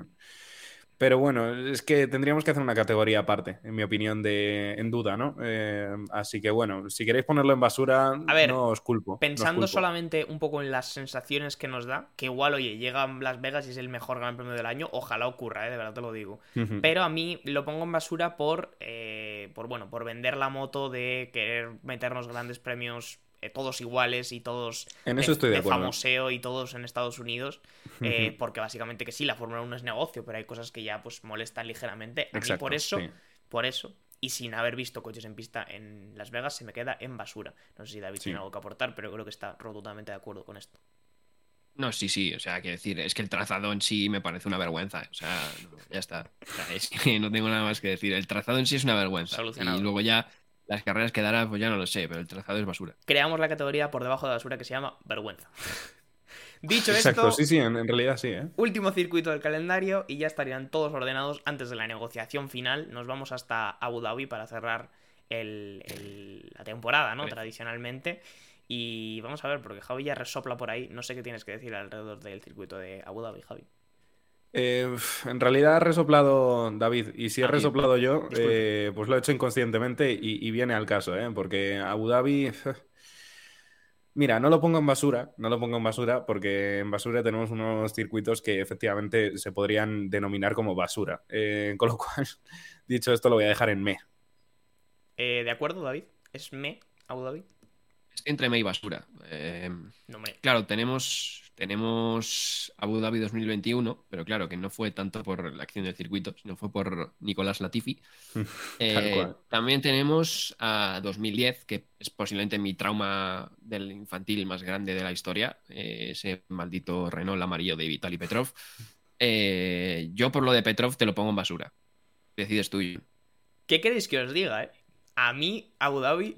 Pero bueno, es que tendríamos que hacer una categoría aparte, en mi opinión, de en duda, ¿no? Eh, así que bueno, si queréis ponerlo en basura, A ver, no os culpo. no os Pensando culpo. solamente un poco en las sensaciones que nos da, que igual, oye, llega a Las Vegas y es el mejor gran premio del año, ojalá ocurra, ¿eh? de verdad te lo digo. Pero a mí lo pongo en basura por, eh, por bueno, por vender la moto de querer meternos grandes premios todos iguales y todos En eso estoy de acuerdo. famoseo y todos en Estados Unidos, <laughs> eh, porque básicamente que sí, la Fórmula 1 es negocio, pero hay cosas que ya pues molestan ligeramente. A mí por eso, sí. por eso, y sin haber visto coches en pista en Las Vegas, se me queda en basura. No sé si David Sí. tiene algo que aportar, pero creo que está rotundamente de acuerdo con esto. No, sí, sí, o sea, quiero decir, es que el trazado en sí me parece una vergüenza. O sea, no, ya está. O sea, es que no tengo nada más que decir. El trazado en sí es una vergüenza. Solucionado. Y luego ya las carreras que dará, pues ya no lo sé, pero el trazado es basura. Creamos la categoría por debajo de basura que se llama vergüenza. <laughs> Dicho Exacto, esto, sí, sí, en, en realidad sí, ¿eh? último circuito del calendario y ya estarían todos ordenados antes de la negociación final. Nos vamos hasta Abu Dhabi para cerrar el- el- la temporada, ¿no? Tradicionalmente. Y vamos a ver, porque Javi ya resopla por ahí. No sé qué tienes que decir alrededor del circuito de Abu Dhabi, Javi. Eh, en realidad ha resoplado David, y si he resoplado yo, eh, pues lo he hecho inconscientemente y, y viene al caso, ¿eh? Porque Abu Dhabi. <sighs> Mira, no lo pongo en basura, no lo pongo en basura porque en basura tenemos unos circuitos que efectivamente se podrían denominar como basura. Eh, con lo <laughs> cual, dicho esto, lo voy a dejar en me. Eh, ¿De acuerdo, David? ¿Es me Abu Dhabi? Entre me y basura. Eh, No, claro, tenemos, tenemos Abu Dhabi 2021, pero claro, que no fue tanto por la acción del circuito, sino fue por Nicolás Latifi. <laughs> Eh, también tenemos a 2010, que es posiblemente mi trauma del infantil más grande de la historia, eh, ese maldito Renault amarillo de Vitaly Petrov. Eh, yo por lo de Petrov te lo pongo en basura. Decides tú. ¿Qué queréis que os diga, eh? A mí, Abu Dhabi,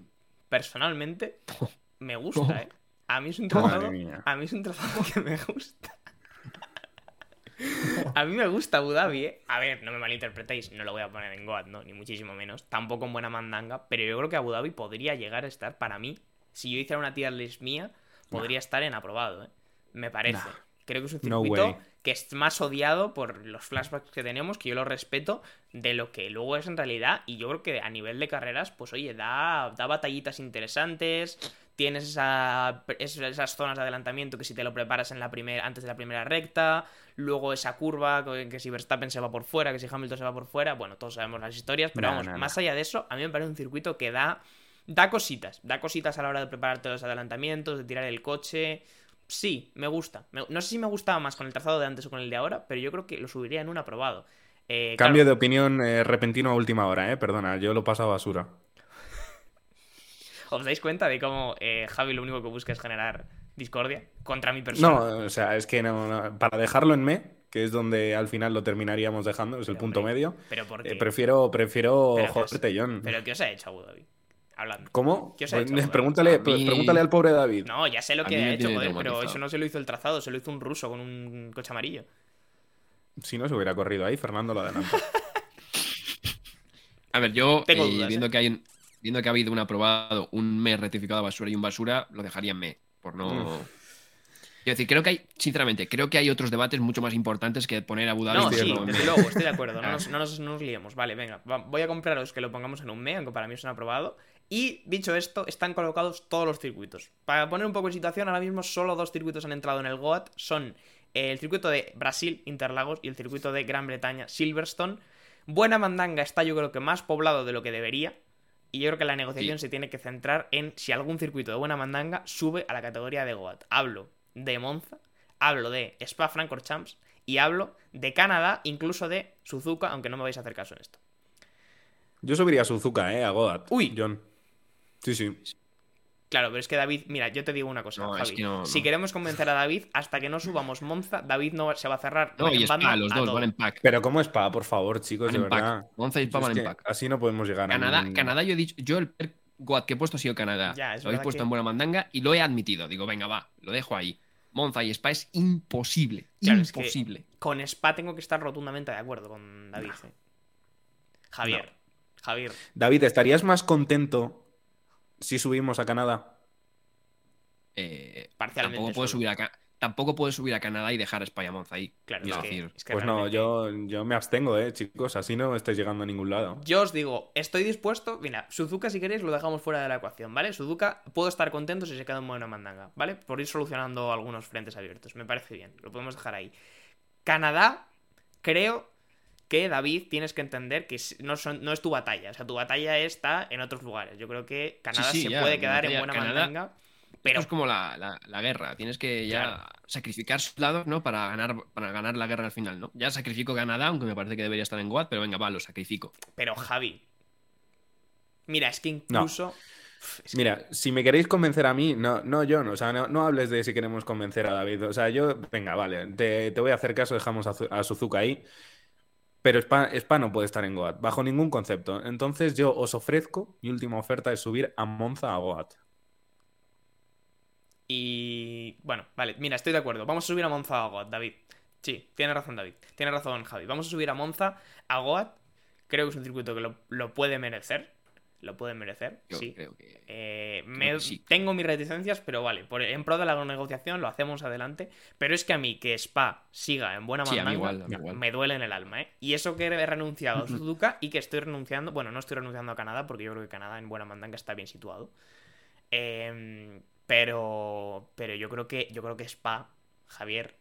personalmente, <laughs> me gusta, eh. A mí es un trazado. A mí es un trazado <laughs> que me gusta. A mí me gusta Abu Dhabi, ¿eh? A ver, no me malinterpretéis, no lo voy a poner en Goat, ¿no? Ni muchísimo menos. Tampoco en buena mandanga, pero yo creo que Abu Dhabi podría llegar a estar, para mí, si yo hiciera una tier list mía, podría estar en aprobado, ¿eh? Me parece. Nah. Creo que es un circuito que es más odiado por los flashbacks que tenemos, que yo lo respeto, de lo que luego es en realidad. Y yo creo que a nivel de carreras, pues oye, da, da batallitas interesantes. Tienes esa, es- esas zonas de adelantamiento que si te lo preparas en la primera, antes de la primera recta, luego esa curva, que que si Verstappen se va por fuera, que si Hamilton se va por fuera, bueno, todos sabemos las historias, pero No, vamos, no, no. más allá de eso, a mí me parece un circuito que da, da cositas, da cositas a la hora de preparar todos los adelantamientos, de tirar el coche. Sí, me gusta. Me- no sé si me gustaba más con el trazado de antes o con el de ahora, pero yo creo que lo subiría en un aprobado. Eh, Cambio de opinión eh, repentino a última hora, ¿eh? Perdona, yo lo paso a basura. <laughs> ¿Os dais cuenta de cómo eh, Javi lo único que busca es generar discordia contra mi persona? No, o sea, es que no, no, para dejarlo en me, que es donde al final lo terminaríamos dejando, es el Pero, punto medio. Pero ¿por qué? eh, prefiero, prefiero Pero joderte, John. ¿Pero qué os ha hecho Abu Dhabi? Hablando. ¿Cómo? ¿Qué os ha Pues, hecho, pregúntale, mí- pregúntale al pobre David. No, ya sé lo que ha hecho, joder, pero eso no se lo hizo el trazado, se lo hizo un ruso con un coche amarillo. Si no se hubiera corrido ahí, Fernando lo adelanta. <laughs> A ver, yo, Tengo eh, dudas, viendo, ¿eh? que hay un- viendo que ha habido un aprobado, un me rectificado a basura y un basura, lo dejaría en me. Por no. Quiero decir, creo que hay, sinceramente, creo que hay otros debates mucho más importantes que poner a Abu Dhabi No, en sí, desde luego, estoy de acuerdo. No <laughs> Ah. nos, no nos- no nos liemos. Vale, venga. va- voy a compraros que lo pongamos en un me, aunque para mí es un aprobado. Y dicho esto, están colocados todos los circuitos. Para poner un poco de situación, ahora mismo solo dos circuitos han entrado en el GOAT. Son el circuito de Brasil, Interlagos, y el circuito de Gran Bretaña, Silverstone. Buena Mandanga está yo creo que más poblado de lo que debería. Y yo creo que la negociación Sí. se tiene que centrar en si algún circuito de Buena Mandanga sube a la categoría de GOAT. Hablo de Monza, hablo de Spa Francorchamps Y hablo de Canadá, incluso de Suzuka, aunque no me vais a hacer caso en esto. Yo subiría a Suzuka, ¿eh? A Godat. Uy. John. Sí, sí. Claro, pero es que David, mira, yo te digo una cosa, No, es Javi. que no, Si no. queremos convencer a David, hasta que no subamos Monza, David no se va a cerrar. No, y Spa, los a dos van en pack. Pero ¿cómo es pa, por favor, chicos? De verdad. Monza y Spa van en pack. Así no podemos llegar a Canadá, ningún- Canadá, yo he dicho, yo el per Goat que he puesto ha sido Canadá. Ya, es lo habéis puesto que- en buena mandanga y lo he admitido. Digo, venga, va, lo dejo ahí. Monza y Spa es imposible. Claro, es que- imposible. Con Spa tengo que estar rotundamente de acuerdo con David. eh. Javier, Javier. David, ¿estarías más contento si subimos a Canadá? Eh, Parcialmente tampoco puedes subir a Ca- tampoco puedes subir a Canadá y dejar a Spa y a Monza ahí. Claro, es que, decir, es que Pues no, yo, yo me abstengo, ¿eh, chicos? Así no estáis llegando a ningún lado. Yo os digo, estoy dispuesto. Mira, Suzuka, si queréis, lo dejamos fuera de la ecuación, ¿vale? Suzuka, puedo estar contento si se queda en buena mandanga, ¿vale? Por ir solucionando algunos frentes abiertos. Me parece bien, lo podemos dejar ahí. Canadá, creo que David tienes que entender que no, son, no es tu batalla. O sea, tu batalla está en otros lugares. Yo creo que Canadá sí, se ya, puede quedar en buena Canadá-. Pero es como la, la- la guerra. Tienes que ya Claro. sacrificar sus lados, ¿no? Para ganar, para ganar la guerra al final, ¿no? Ya sacrifico Canadá, aunque me parece que debería estar en Goat, pero venga, va, lo sacrifico. Pero Javi. Mira, es que incluso. Uf, es que- Mira, si me queréis convencer a mí, no, no yo, no, o sea, no, no hables de si queremos convencer a David. O sea, yo, venga, vale, te, te voy a hacer caso, dejamos a, Zu- a Suzuka ahí. Pero Spa, no puede estar en Goat, bajo ningún concepto. Entonces yo os ofrezco, mi última oferta es subir a Monza a Goat. Y. Bueno, vale, mira, estoy de acuerdo. Vamos a subir a Monza a Goat, David. Sí, tiene razón, David. Tiene razón, Javi. Vamos a subir a Monza a Goat. Creo que es un circuito que lo puede merecer. Lo puede merecer, Yo sí. creo que. Eh, me- que sí. Tengo mis reticencias, pero vale, por, en pro de la negociación lo hacemos adelante. Pero es que a mí que Spa siga en buena Sí, mandanga igual, me duele en el alma, ¿eh? Y eso que he renunciado a Suzuka y que estoy renunciando, bueno, no estoy renunciando a Canadá porque yo creo que Canadá en buena mandanga está bien situado. Em, pero, pero yo creo que yo creo que Spa, Javier,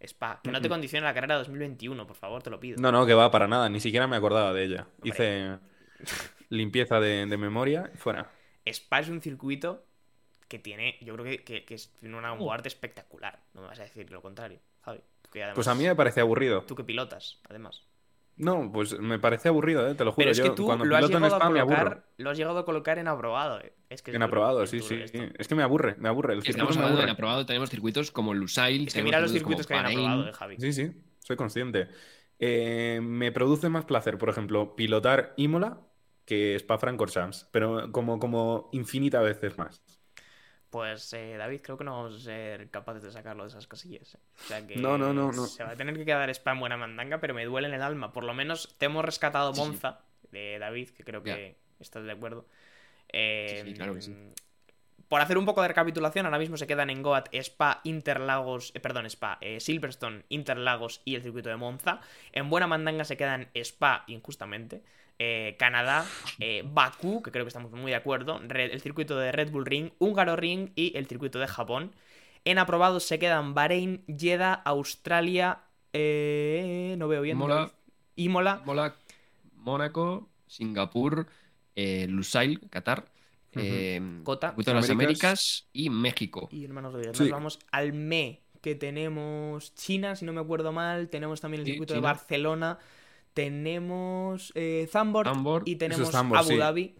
Spa, que no te condicione la carrera 2021, por favor, te lo pido. No, no, que va para nada, ni siquiera me acordaba de ella. Hombre. Hice <laughs> limpieza de, de memoria y fuera. Spa es un circuito que tiene, yo creo que, que, que tiene una arte espectacular. No me vas a decir lo contrario, Javi. además- Pues a mí me parece aburrido. Tú que pilotas, además. No, pues me parece aburrido, ¿eh? te lo juro. Pero es que Yo tú cuando lo has, piloto en llegado a Spa me aburro. colocar, lo has llegado a colocar en aprobado. eh. Es que En aprobado, sí, sí. esto. Es que me aburre, me aburre. El Estamos circuito me en aprobado, tenemos circuitos como Lusail. Es que mira los circuitos que hay en aprobado, eh, Javi. Sí, sí, soy consciente. Eh, me produce más placer, por ejemplo, pilotar Imola que Spa-Francorchamps, pero como, como infinita veces más. Pues eh, David, creo que no vamos a ser capaces de sacarlo de esas cosillas. eh. O sea que No, no, no, no. se va a tener que quedar Spa en buena mandanga, pero me duele en el alma. Por lo menos te hemos rescatado Sí, sí. Monza de David, que creo que estás de acuerdo. Eh, Sí, sí, claro que sí. Por hacer un poco de recapitulación, ahora mismo se quedan en Goat Spa, Interlagos, eh, perdón, Spa, eh, Silverstone, Interlagos y el circuito de Monza. En buena mandanga se quedan Spa, injustamente, eh, Canadá, eh, Bakú, que creo que estamos muy de acuerdo, Red- el circuito de Red Bull Ring, Húngaro Ring y el circuito de Japón. En aprobados se quedan Bahrein, Jeddah, Australia, eh, no veo bien. David. Imola, Mola- Mónaco, Singapur, eh, Lusail, Qatar, eh, Cota. De las Américas. Américas y México. Y hermanos de Dios, Sí. nos vamos al ME, que tenemos China, si no me acuerdo mal, tenemos también el Sí, circuito de. Barcelona, tenemos eh, Zandvoort. y tenemos Abu sí. Dhabi.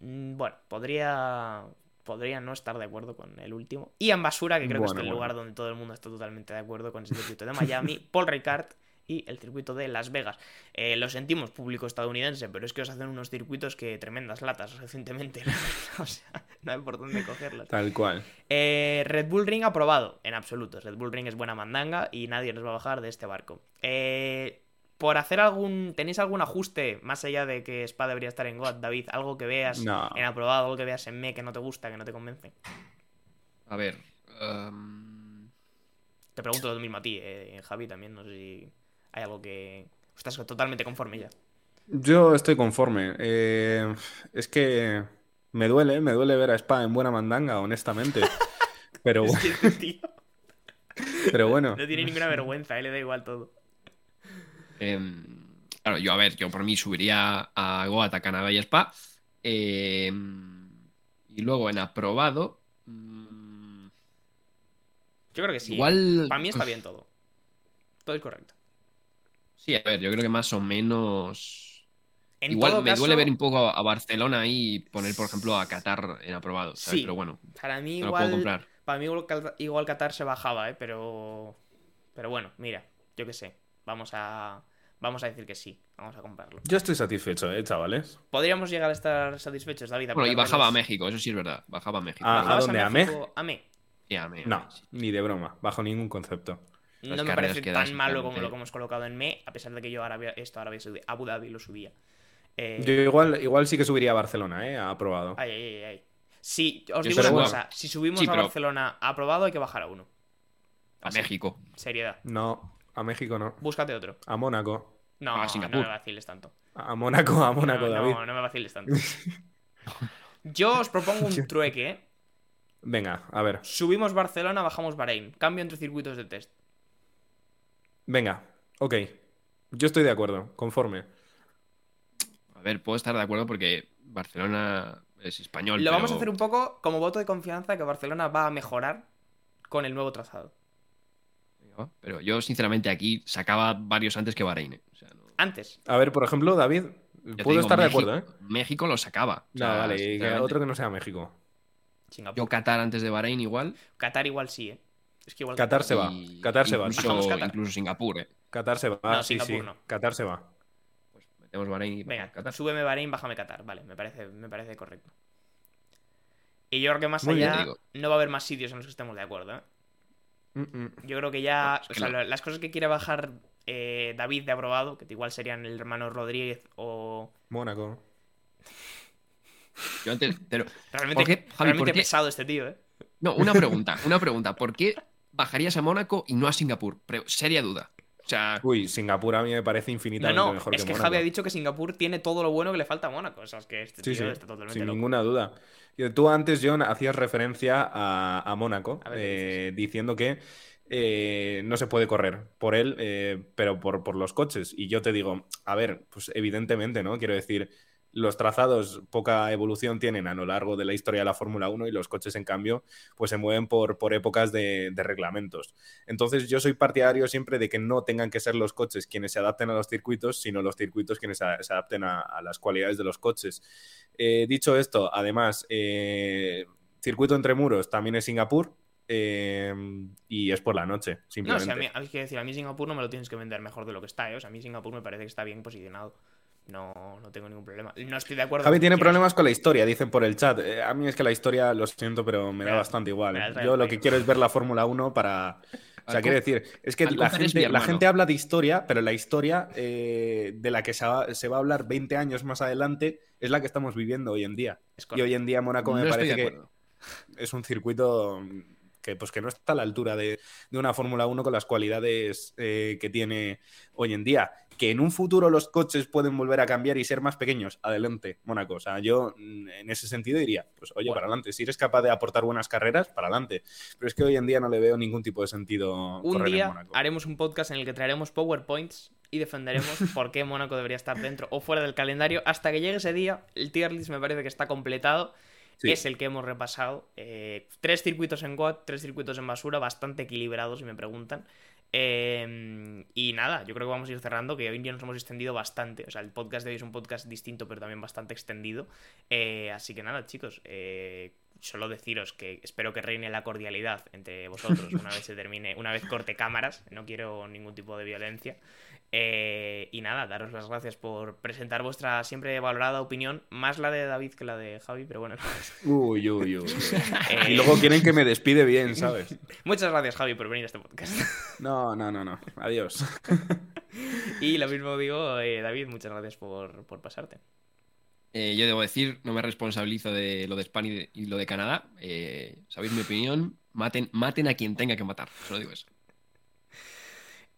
Mm, Bueno, podría podría no estar de acuerdo con el último. Y en Basura, que creo que es el bueno. lugar donde todo el mundo está totalmente de acuerdo con ese circuito de Miami, <laughs> Paul Ricard y el circuito de Las Vegas. Eh, lo sentimos, público estadounidense, pero es que os hacen unos circuitos que tremendas latas recientemente. <laughs> O sea, no hay por dónde cogerlas. Tal cual. Eh, Red Bull Ring aprobado, en absoluto. Red Bull Ring es buena mandanga y nadie nos va a bajar de este barco. Eh, por hacer algún. ¿Tenéis algún ajuste más allá de que Spa debería estar en God, David? Algo que veas No. en aprobado, algo que veas en Me que no te gusta, que no te convence. A ver. em, Te pregunto lo mismo a ti, eh, Javi, también. No sé si hay algo que. Estás totalmente conforme ya. Yo estoy conforme. Eh, es que me duele, me duele ver a Spa en buena mandanga, honestamente. <laughs> Pero, Es que este tío pero bueno. <laughs> no tiene ninguna vergüenza, eh, le da igual todo. Em, claro, yo a ver, yo por mí subiría a Goat, a Canadá y Spa. em, y luego en aprobado. mm, Yo creo que sí. Igual. Para mí está bien todo. Todo es correcto. Sí, a ver, yo creo que más o menos. En Igual me caso, duele ver un poco a Barcelona ahí y poner, por ejemplo, a Qatar en aprobado, ¿sabes? Sí. Pero bueno, Para mí no lo puedo igual, comprar. para mí igual Qatar se bajaba, ¿eh? Pero, pero bueno, mira, yo qué sé. Vamos a, vamos a decir que sí. Vamos a comprarlo. Yo estoy satisfecho, ¿eh, chavales? Podríamos llegar a estar satisfechos, David. Bueno, y bajaba a México, eso sí es verdad. Bajaba a México. Ah, pero ¿Bajabas dónde? ¿A México? A mí. sí, a México, No, sí. ni de broma, bajo ningún concepto. Las No me parece tan malo como lo que hemos colocado en ME, a pesar de que yo Arabia, esto Arabia Saudí, Abu Dhabi lo subía. Eh, Yo igual, igual sí que subiría a Barcelona, ¿eh? Aprobado. Ay, ay, ay, ay. Si, os Yo digo una bueno. cosa, si subimos Sí, a pero- Barcelona aprobado hay que bajar a uno. A México. Seriedad. No, a México no. Búscate otro. A Mónaco. No, A no me vaciles tanto. A Mónaco, a Mónaco, no, David. No, no me vaciles tanto. <laughs> Yo os propongo un trueque, ¿eh? Venga, a ver. Subimos Barcelona, bajamos Bahrein. Cambio entre circuitos de test. Venga, ok. Yo estoy de acuerdo, conforme. A ver, puedo estar de acuerdo porque Barcelona es español. Lo vamos a hacer un poco como voto de confianza que Barcelona va a mejorar con el nuevo trazado. Pero yo, sinceramente, aquí sacaba varios antes que Bahrein. ¿eh? O sea, no- Antes. A ver, por ejemplo, David, puedo digo, estar de acuerdo, ¿eh? México lo sacaba. O No, sea, vale, y que otro que no sea México. Singapur. Yo Qatar antes de Bahrein igual. Qatar igual sí, ¿eh? Es que igual Qatar se va. y Qatar se va. Incluso, Bajamos Qatar. incluso Singapur, ¿eh? Qatar se va. No, sí, Singapur sí. no. Qatar se va. Pues metemos Bahrein y Venga, Qatar. súbeme Bahrein, bájame Qatar. Vale, me parece, me parece correcto. Y yo creo que más Muy allá no va a haber más sitios en los que estemos de acuerdo, ¿eh? Mm, mm. Yo creo que ya. Es o que sea, no. lo- las cosas que quiere bajar eh, David de aprobado, que igual serían el hermano Rodríguez o. Mónaco. Yo antes, pero, Realmente, ¿Por qué, Javi, realmente por qué? pesado este tío, ¿eh? no, una pregunta, una pregunta. ¿Por qué bajarías a Mónaco y no a Singapur? Pre- seria duda. O sea, Uy, Singapur a mí me parece No, infinitamente no, mejor es que que Mónaco. Javi ha dicho que Singapur tiene todo lo bueno que le falta a Mónaco. O sea, es que este Sí, tío sí, está totalmente sin loco. ninguna duda. Y Tú antes, John, hacías referencia a, a Mónaco, A ver, ¿qué eh, diciendo que eh, no se puede correr por él, eh, pero por, por los coches. Y yo te digo, a ver, pues evidentemente, ¿no? Quiero decir, los trazados poca evolución tienen a lo largo de la historia de la Fórmula 1 y los coches, en cambio, pues se mueven por, por épocas de, de reglamentos. Entonces, yo soy partidario siempre de que no tengan que ser los coches quienes se adapten a los circuitos, sino los circuitos quienes se, se adapten a, a las cualidades de los coches. Eh, dicho esto, además, eh, circuito entre muros también es Singapur eh, y es por la noche, No, o simplemente. sea, a mí, hay que decir, a mí Singapur no me lo tienes que vender mejor de lo que está, ¿eh? O sea, a mí Singapur me parece que está bien posicionado. No, no tengo ningún problema. No estoy de acuerdo. Javi tiene problemas con la historia, dicen por el chat. Eh, a mí es que la historia, lo siento, pero me da bastante igual. Yo lo que quiero es ver la Fórmula 1 para... O sea, quiero decir, es que la gente, la gente habla de historia, pero la historia eh, de la que se va, se va a hablar 20 años más adelante es la que estamos viviendo hoy en día. Es Y hoy en día Mónaco me no parece que es un circuito que, pues, que no está a la altura de, de una Fórmula 1 con las cualidades eh, que tiene hoy en día. Que en un futuro los coches pueden volver a cambiar y ser más pequeños, adelante, Mónaco. O sea, yo mm, en ese sentido diría, pues oye, Bueno. para adelante. Si eres capaz de aportar buenas carreras, para adelante. Pero es que hoy en día no le veo ningún tipo de sentido Un correr en día Mónaco. haremos un podcast en el que traeremos PowerPoints y defenderemos <laughs> por qué Mónaco debería estar dentro o fuera del calendario. Hasta que llegue ese día, el tier list me parece que está completado. Es el que hemos repasado. Eh, tres circuitos en GOAT, tres circuitos en basura, bastante equilibrados, si me preguntan. Eh, y nada, yo creo que vamos a ir cerrando, que hoy día nos hemos extendido bastante. O sea, el podcast de hoy es un podcast distinto, pero también bastante extendido. Eh, así que nada, chicos, eh, solo deciros que espero que reine la cordialidad entre vosotros una vez se termine, una vez corte cámaras. No quiero ningún tipo de violencia. Eh, y nada, daros las gracias por presentar vuestra siempre valorada opinión, más la de David que la de Javi, pero bueno. <laughs> Uy, uy, uy. Eh, Y luego quieren que me despide bien, ¿sabes? <laughs> Muchas gracias, Javi, por venir a este podcast. <laughs> No, no, no, no. Adiós. y lo mismo digo, eh, David, muchas gracias por, por pasarte. Eh, yo debo decir, no me responsabilizo de lo de España y de- y lo de Canadá. Eh, Sabéis mi opinión. Maten, maten a quien tenga que matar. Solo digo eso.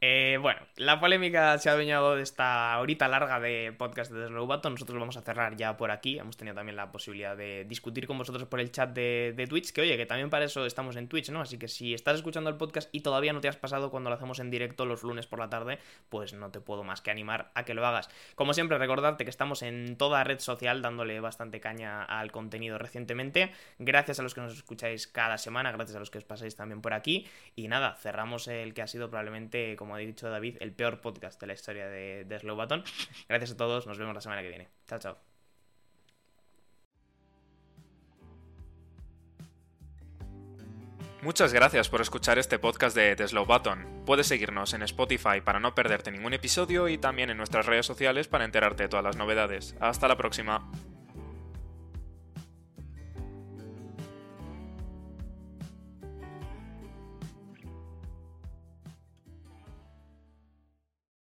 Eh, bueno, la polémica se ha adueñado de esta horita larga de podcast de Slow. Nosotros vamos a cerrar ya por aquí. Hemos tenido también la posibilidad de discutir con vosotros por el chat de, de Twitch. Que oye, que también para eso estamos en Twitch, ¿no? Así que si estás escuchando el podcast y todavía no te has pasado cuando lo hacemos en directo los lunes por la tarde, pues no te puedo más que animar a que lo hagas. Como siempre, recordarte que estamos en toda red social dándole bastante caña al contenido recientemente. Gracias a los que nos escucháis cada semana, gracias a los que os pasáis también por aquí. Y nada, cerramos el que ha sido probablemente, como como ha dicho David, el peor podcast de la historia de, de Slow Button. Gracias a todos, nos vemos la semana que viene. Chao, chao. Muchas gracias por escuchar este podcast de The Slow Button. Puedes seguirnos en Spotify para no perderte ningún episodio y también en nuestras redes sociales para enterarte de todas las novedades. Hasta la próxima.